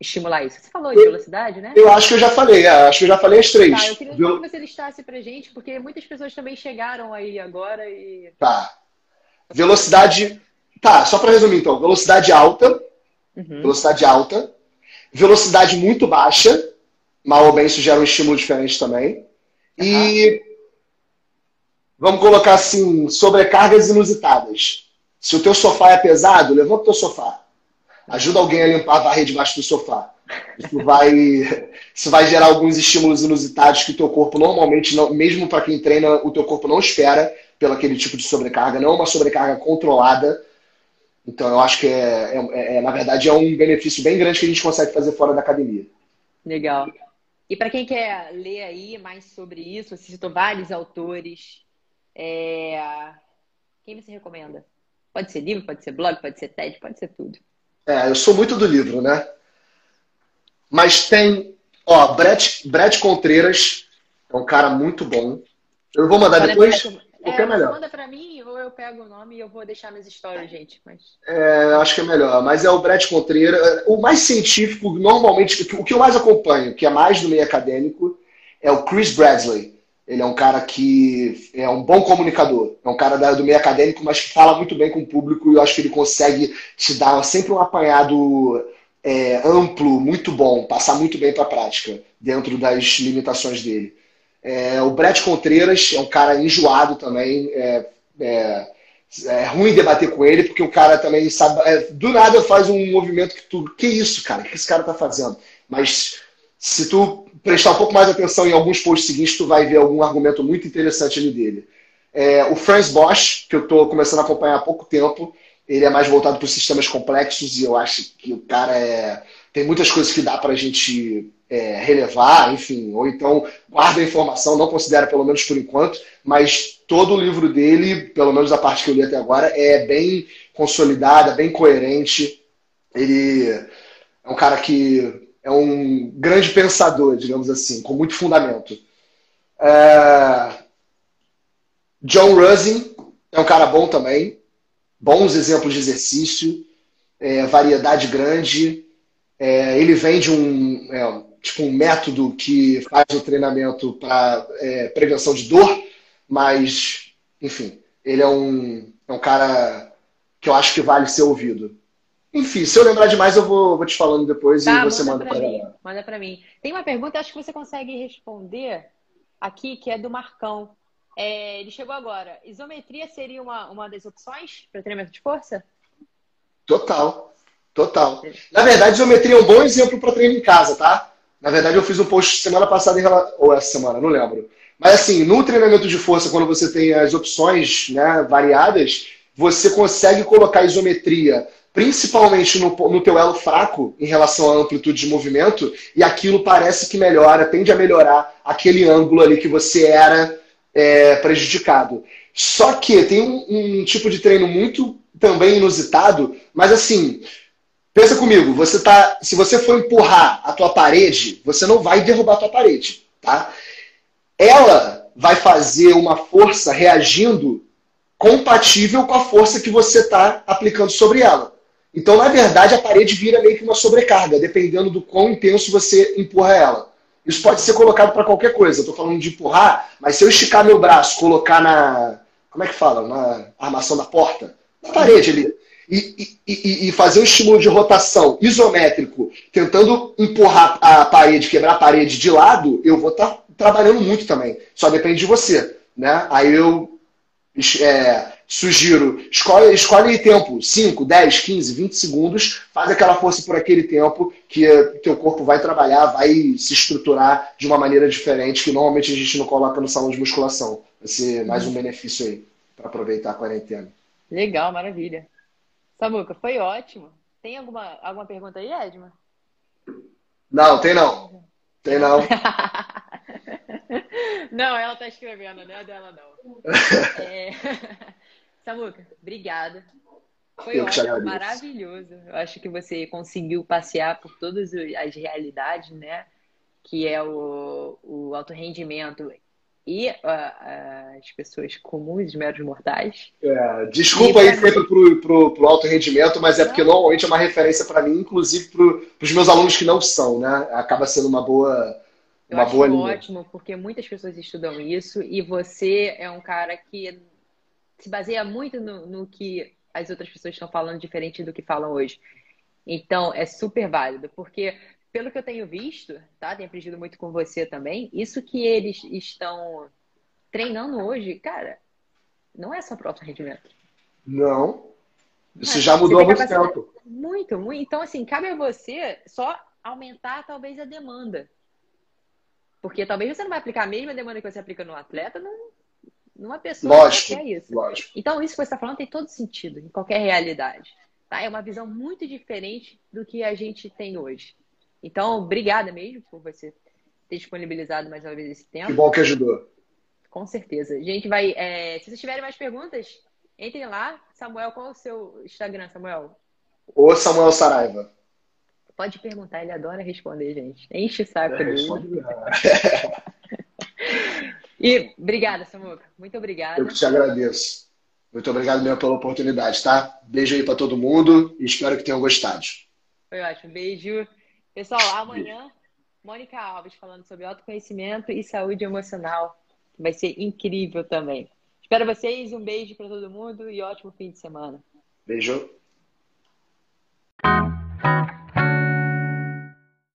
estimular isso? Você falou de velocidade, né? Eu acho que eu já falei, é, acho que eu já falei as três. Tá, eu queria Viu? que você listasse pra gente, porque muitas pessoas também chegaram aí agora e. Tá. Velocidade. Tá, só para resumir então. Velocidade alta. Uhum. Velocidade alta. Velocidade muito baixa mal ou bem isso gera um estímulo diferente também. E vamos colocar assim, sobrecargas inusitadas. Se o teu sofá é pesado, levanta o teu sofá. Ajuda alguém a limpar a varrer debaixo do sofá. Isso vai, isso vai gerar alguns estímulos inusitados que o teu corpo normalmente, não, mesmo para quem treina, o teu corpo não espera pelo aquele tipo de sobrecarga. Não é uma sobrecarga controlada. Então eu acho que é, é, é na verdade é um benefício bem grande que a gente consegue fazer fora da academia. Legal. E para quem quer ler aí mais sobre isso, você vários autores. É... Quem você recomenda? Pode ser livro, pode ser blog, pode ser TED, pode ser tudo. É, eu sou muito do livro, né? Mas tem, ó, Brett, Brett Contreiras, é um cara muito bom. Eu vou mandar depois. É, é melhor. Manda pra mim ou eu pego o nome e eu vou deixar nas histórias, gente. Mas... É, acho que é melhor. Mas é o Brett Contreira. O mais científico, normalmente, o que eu mais acompanho, que é mais do meio acadêmico, é o Chris Bradley. Ele é um cara que é um bom comunicador. É um cara do meio acadêmico, mas que fala muito bem com o público e eu acho que ele consegue te dar sempre um apanhado é, amplo, muito bom, passar muito bem para a prática, dentro das limitações dele. É, o Brett Contreiras é um cara enjoado também. É, é, é, ruim debater com ele, porque o cara também sabe. É, do nada faz um movimento que tu. Que isso, cara? O que esse cara tá fazendo? Mas se tu prestar um pouco mais atenção em alguns posts seguintes, tu vai ver algum argumento muito interessante ali dele. É, o Franz Bosch, que eu estou começando a acompanhar há pouco tempo, ele é mais voltado para os sistemas complexos e eu acho que o cara é, tem muitas coisas que dá para a gente é, relevar, enfim, ou então guarda a informação, não considera pelo menos por enquanto, mas todo o livro dele, pelo menos a parte que eu li até agora, é bem consolidada, bem coerente. Ele é um cara que é um grande pensador, digamos assim, com muito fundamento. É... John Rusin é um cara bom também, bons exemplos de exercício, é, variedade grande. É, ele vem de um, é, tipo um método que faz o treinamento para é, prevenção de dor, mas, enfim, ele é um, é um cara que eu acho que vale ser ouvido. Enfim, se eu lembrar demais, eu vou, vou te falando depois tá, e você manda para mim. Manda para mim. Tem uma pergunta, acho que você consegue responder aqui, que é do Marcão. É, ele chegou agora. Isometria seria uma, uma das opções para treinamento de força? Total. Total. Na verdade, isometria é um bom exemplo para treino em casa, tá? Na verdade, eu fiz um post semana passada, em relação... ou essa semana, não lembro. Mas assim, no treinamento de força, quando você tem as opções né, variadas, você consegue colocar isometria principalmente no, no teu elo fraco em relação à amplitude de movimento, e aquilo parece que melhora, tende a melhorar aquele ângulo ali que você era é, prejudicado. Só que tem um, um tipo de treino muito também inusitado, mas assim, Pensa comigo, você tá, se você for empurrar a tua parede, você não vai derrubar a tua parede, tá? Ela vai fazer uma força reagindo compatível com a força que você está aplicando sobre ela. Então, na verdade, a parede vira meio que uma sobrecarga, dependendo do quão intenso você empurra ela. Isso pode ser colocado para qualquer coisa. Eu falando de empurrar, mas se eu esticar meu braço, colocar na. Como é que fala? Na armação da porta, na parede ali e, e, e, fazer um estímulo de rotação isométrico, tentando empurrar a parede, quebrar a parede de lado, eu vou estar tá trabalhando muito também. Só depende de você. Né? Aí eu é, sugiro, escolhe, escolhe tempo, 5, 10, 15, 20 segundos, faz aquela força por aquele tempo que teu corpo vai trabalhar, vai se estruturar de uma maneira diferente, que normalmente a gente não coloca no salão de musculação. Vai ser mais um benefício aí para aproveitar a quarentena. Legal, maravilha. Samuca, foi ótimo. Tem alguma, alguma pergunta aí, Edma? Não, tem não. Tem não. não, ela tá escrevendo, não é dela não. É... Samuca, obrigada. Foi ótimo, maravilhoso. Eu acho que você conseguiu passear por todas as realidades, né? Que é o, o alto rendimento e uh, as pessoas comuns, os meros mortais. É, desculpa aí sempre pro, pro, pro, alto rendimento, mas é porque normalmente é uma referência para mim, inclusive para os meus alunos que não são, né? Acaba sendo uma boa. Uma Eu acho boa ótimo, porque muitas pessoas estudam isso e você é um cara que se baseia muito no, no que as outras pessoas estão falando diferente do que falam hoje. Então, é super válido, porque pelo que eu tenho visto, tá? Tenho aprendido muito com você também. Isso que eles estão treinando hoje, cara, não é só para alto rendimento. Não. Isso já mudou há muito tempo. Muito, muito. Então, assim, cabe a você só aumentar talvez a demanda. Porque talvez você não vai aplicar a mesma demanda que você aplica no atleta num, numa pessoa lógico, que é isso. Lógico. Então, isso que você está falando tem todo sentido em qualquer realidade. Tá? É uma visão muito diferente do que a gente tem hoje. Então, obrigada mesmo por você ter disponibilizado mais uma vez esse tempo. Que bom que ajudou. Com certeza. A gente vai. É, se vocês tiverem mais perguntas, entrem lá. Samuel, qual é o seu Instagram, Samuel? O Samuel Saraiva. Pode perguntar, ele adora responder, gente. Enche o saco é, dele. e obrigada, Samuca. Muito obrigada. Eu que te agradeço. Muito obrigado mesmo pela oportunidade, tá? Beijo aí para todo mundo e espero que tenham gostado. Foi ótimo. Beijo. Pessoal, amanhã, Mônica Alves falando sobre autoconhecimento e saúde emocional. Vai ser incrível também. Espero vocês, um beijo para todo mundo e ótimo fim de semana. Beijo.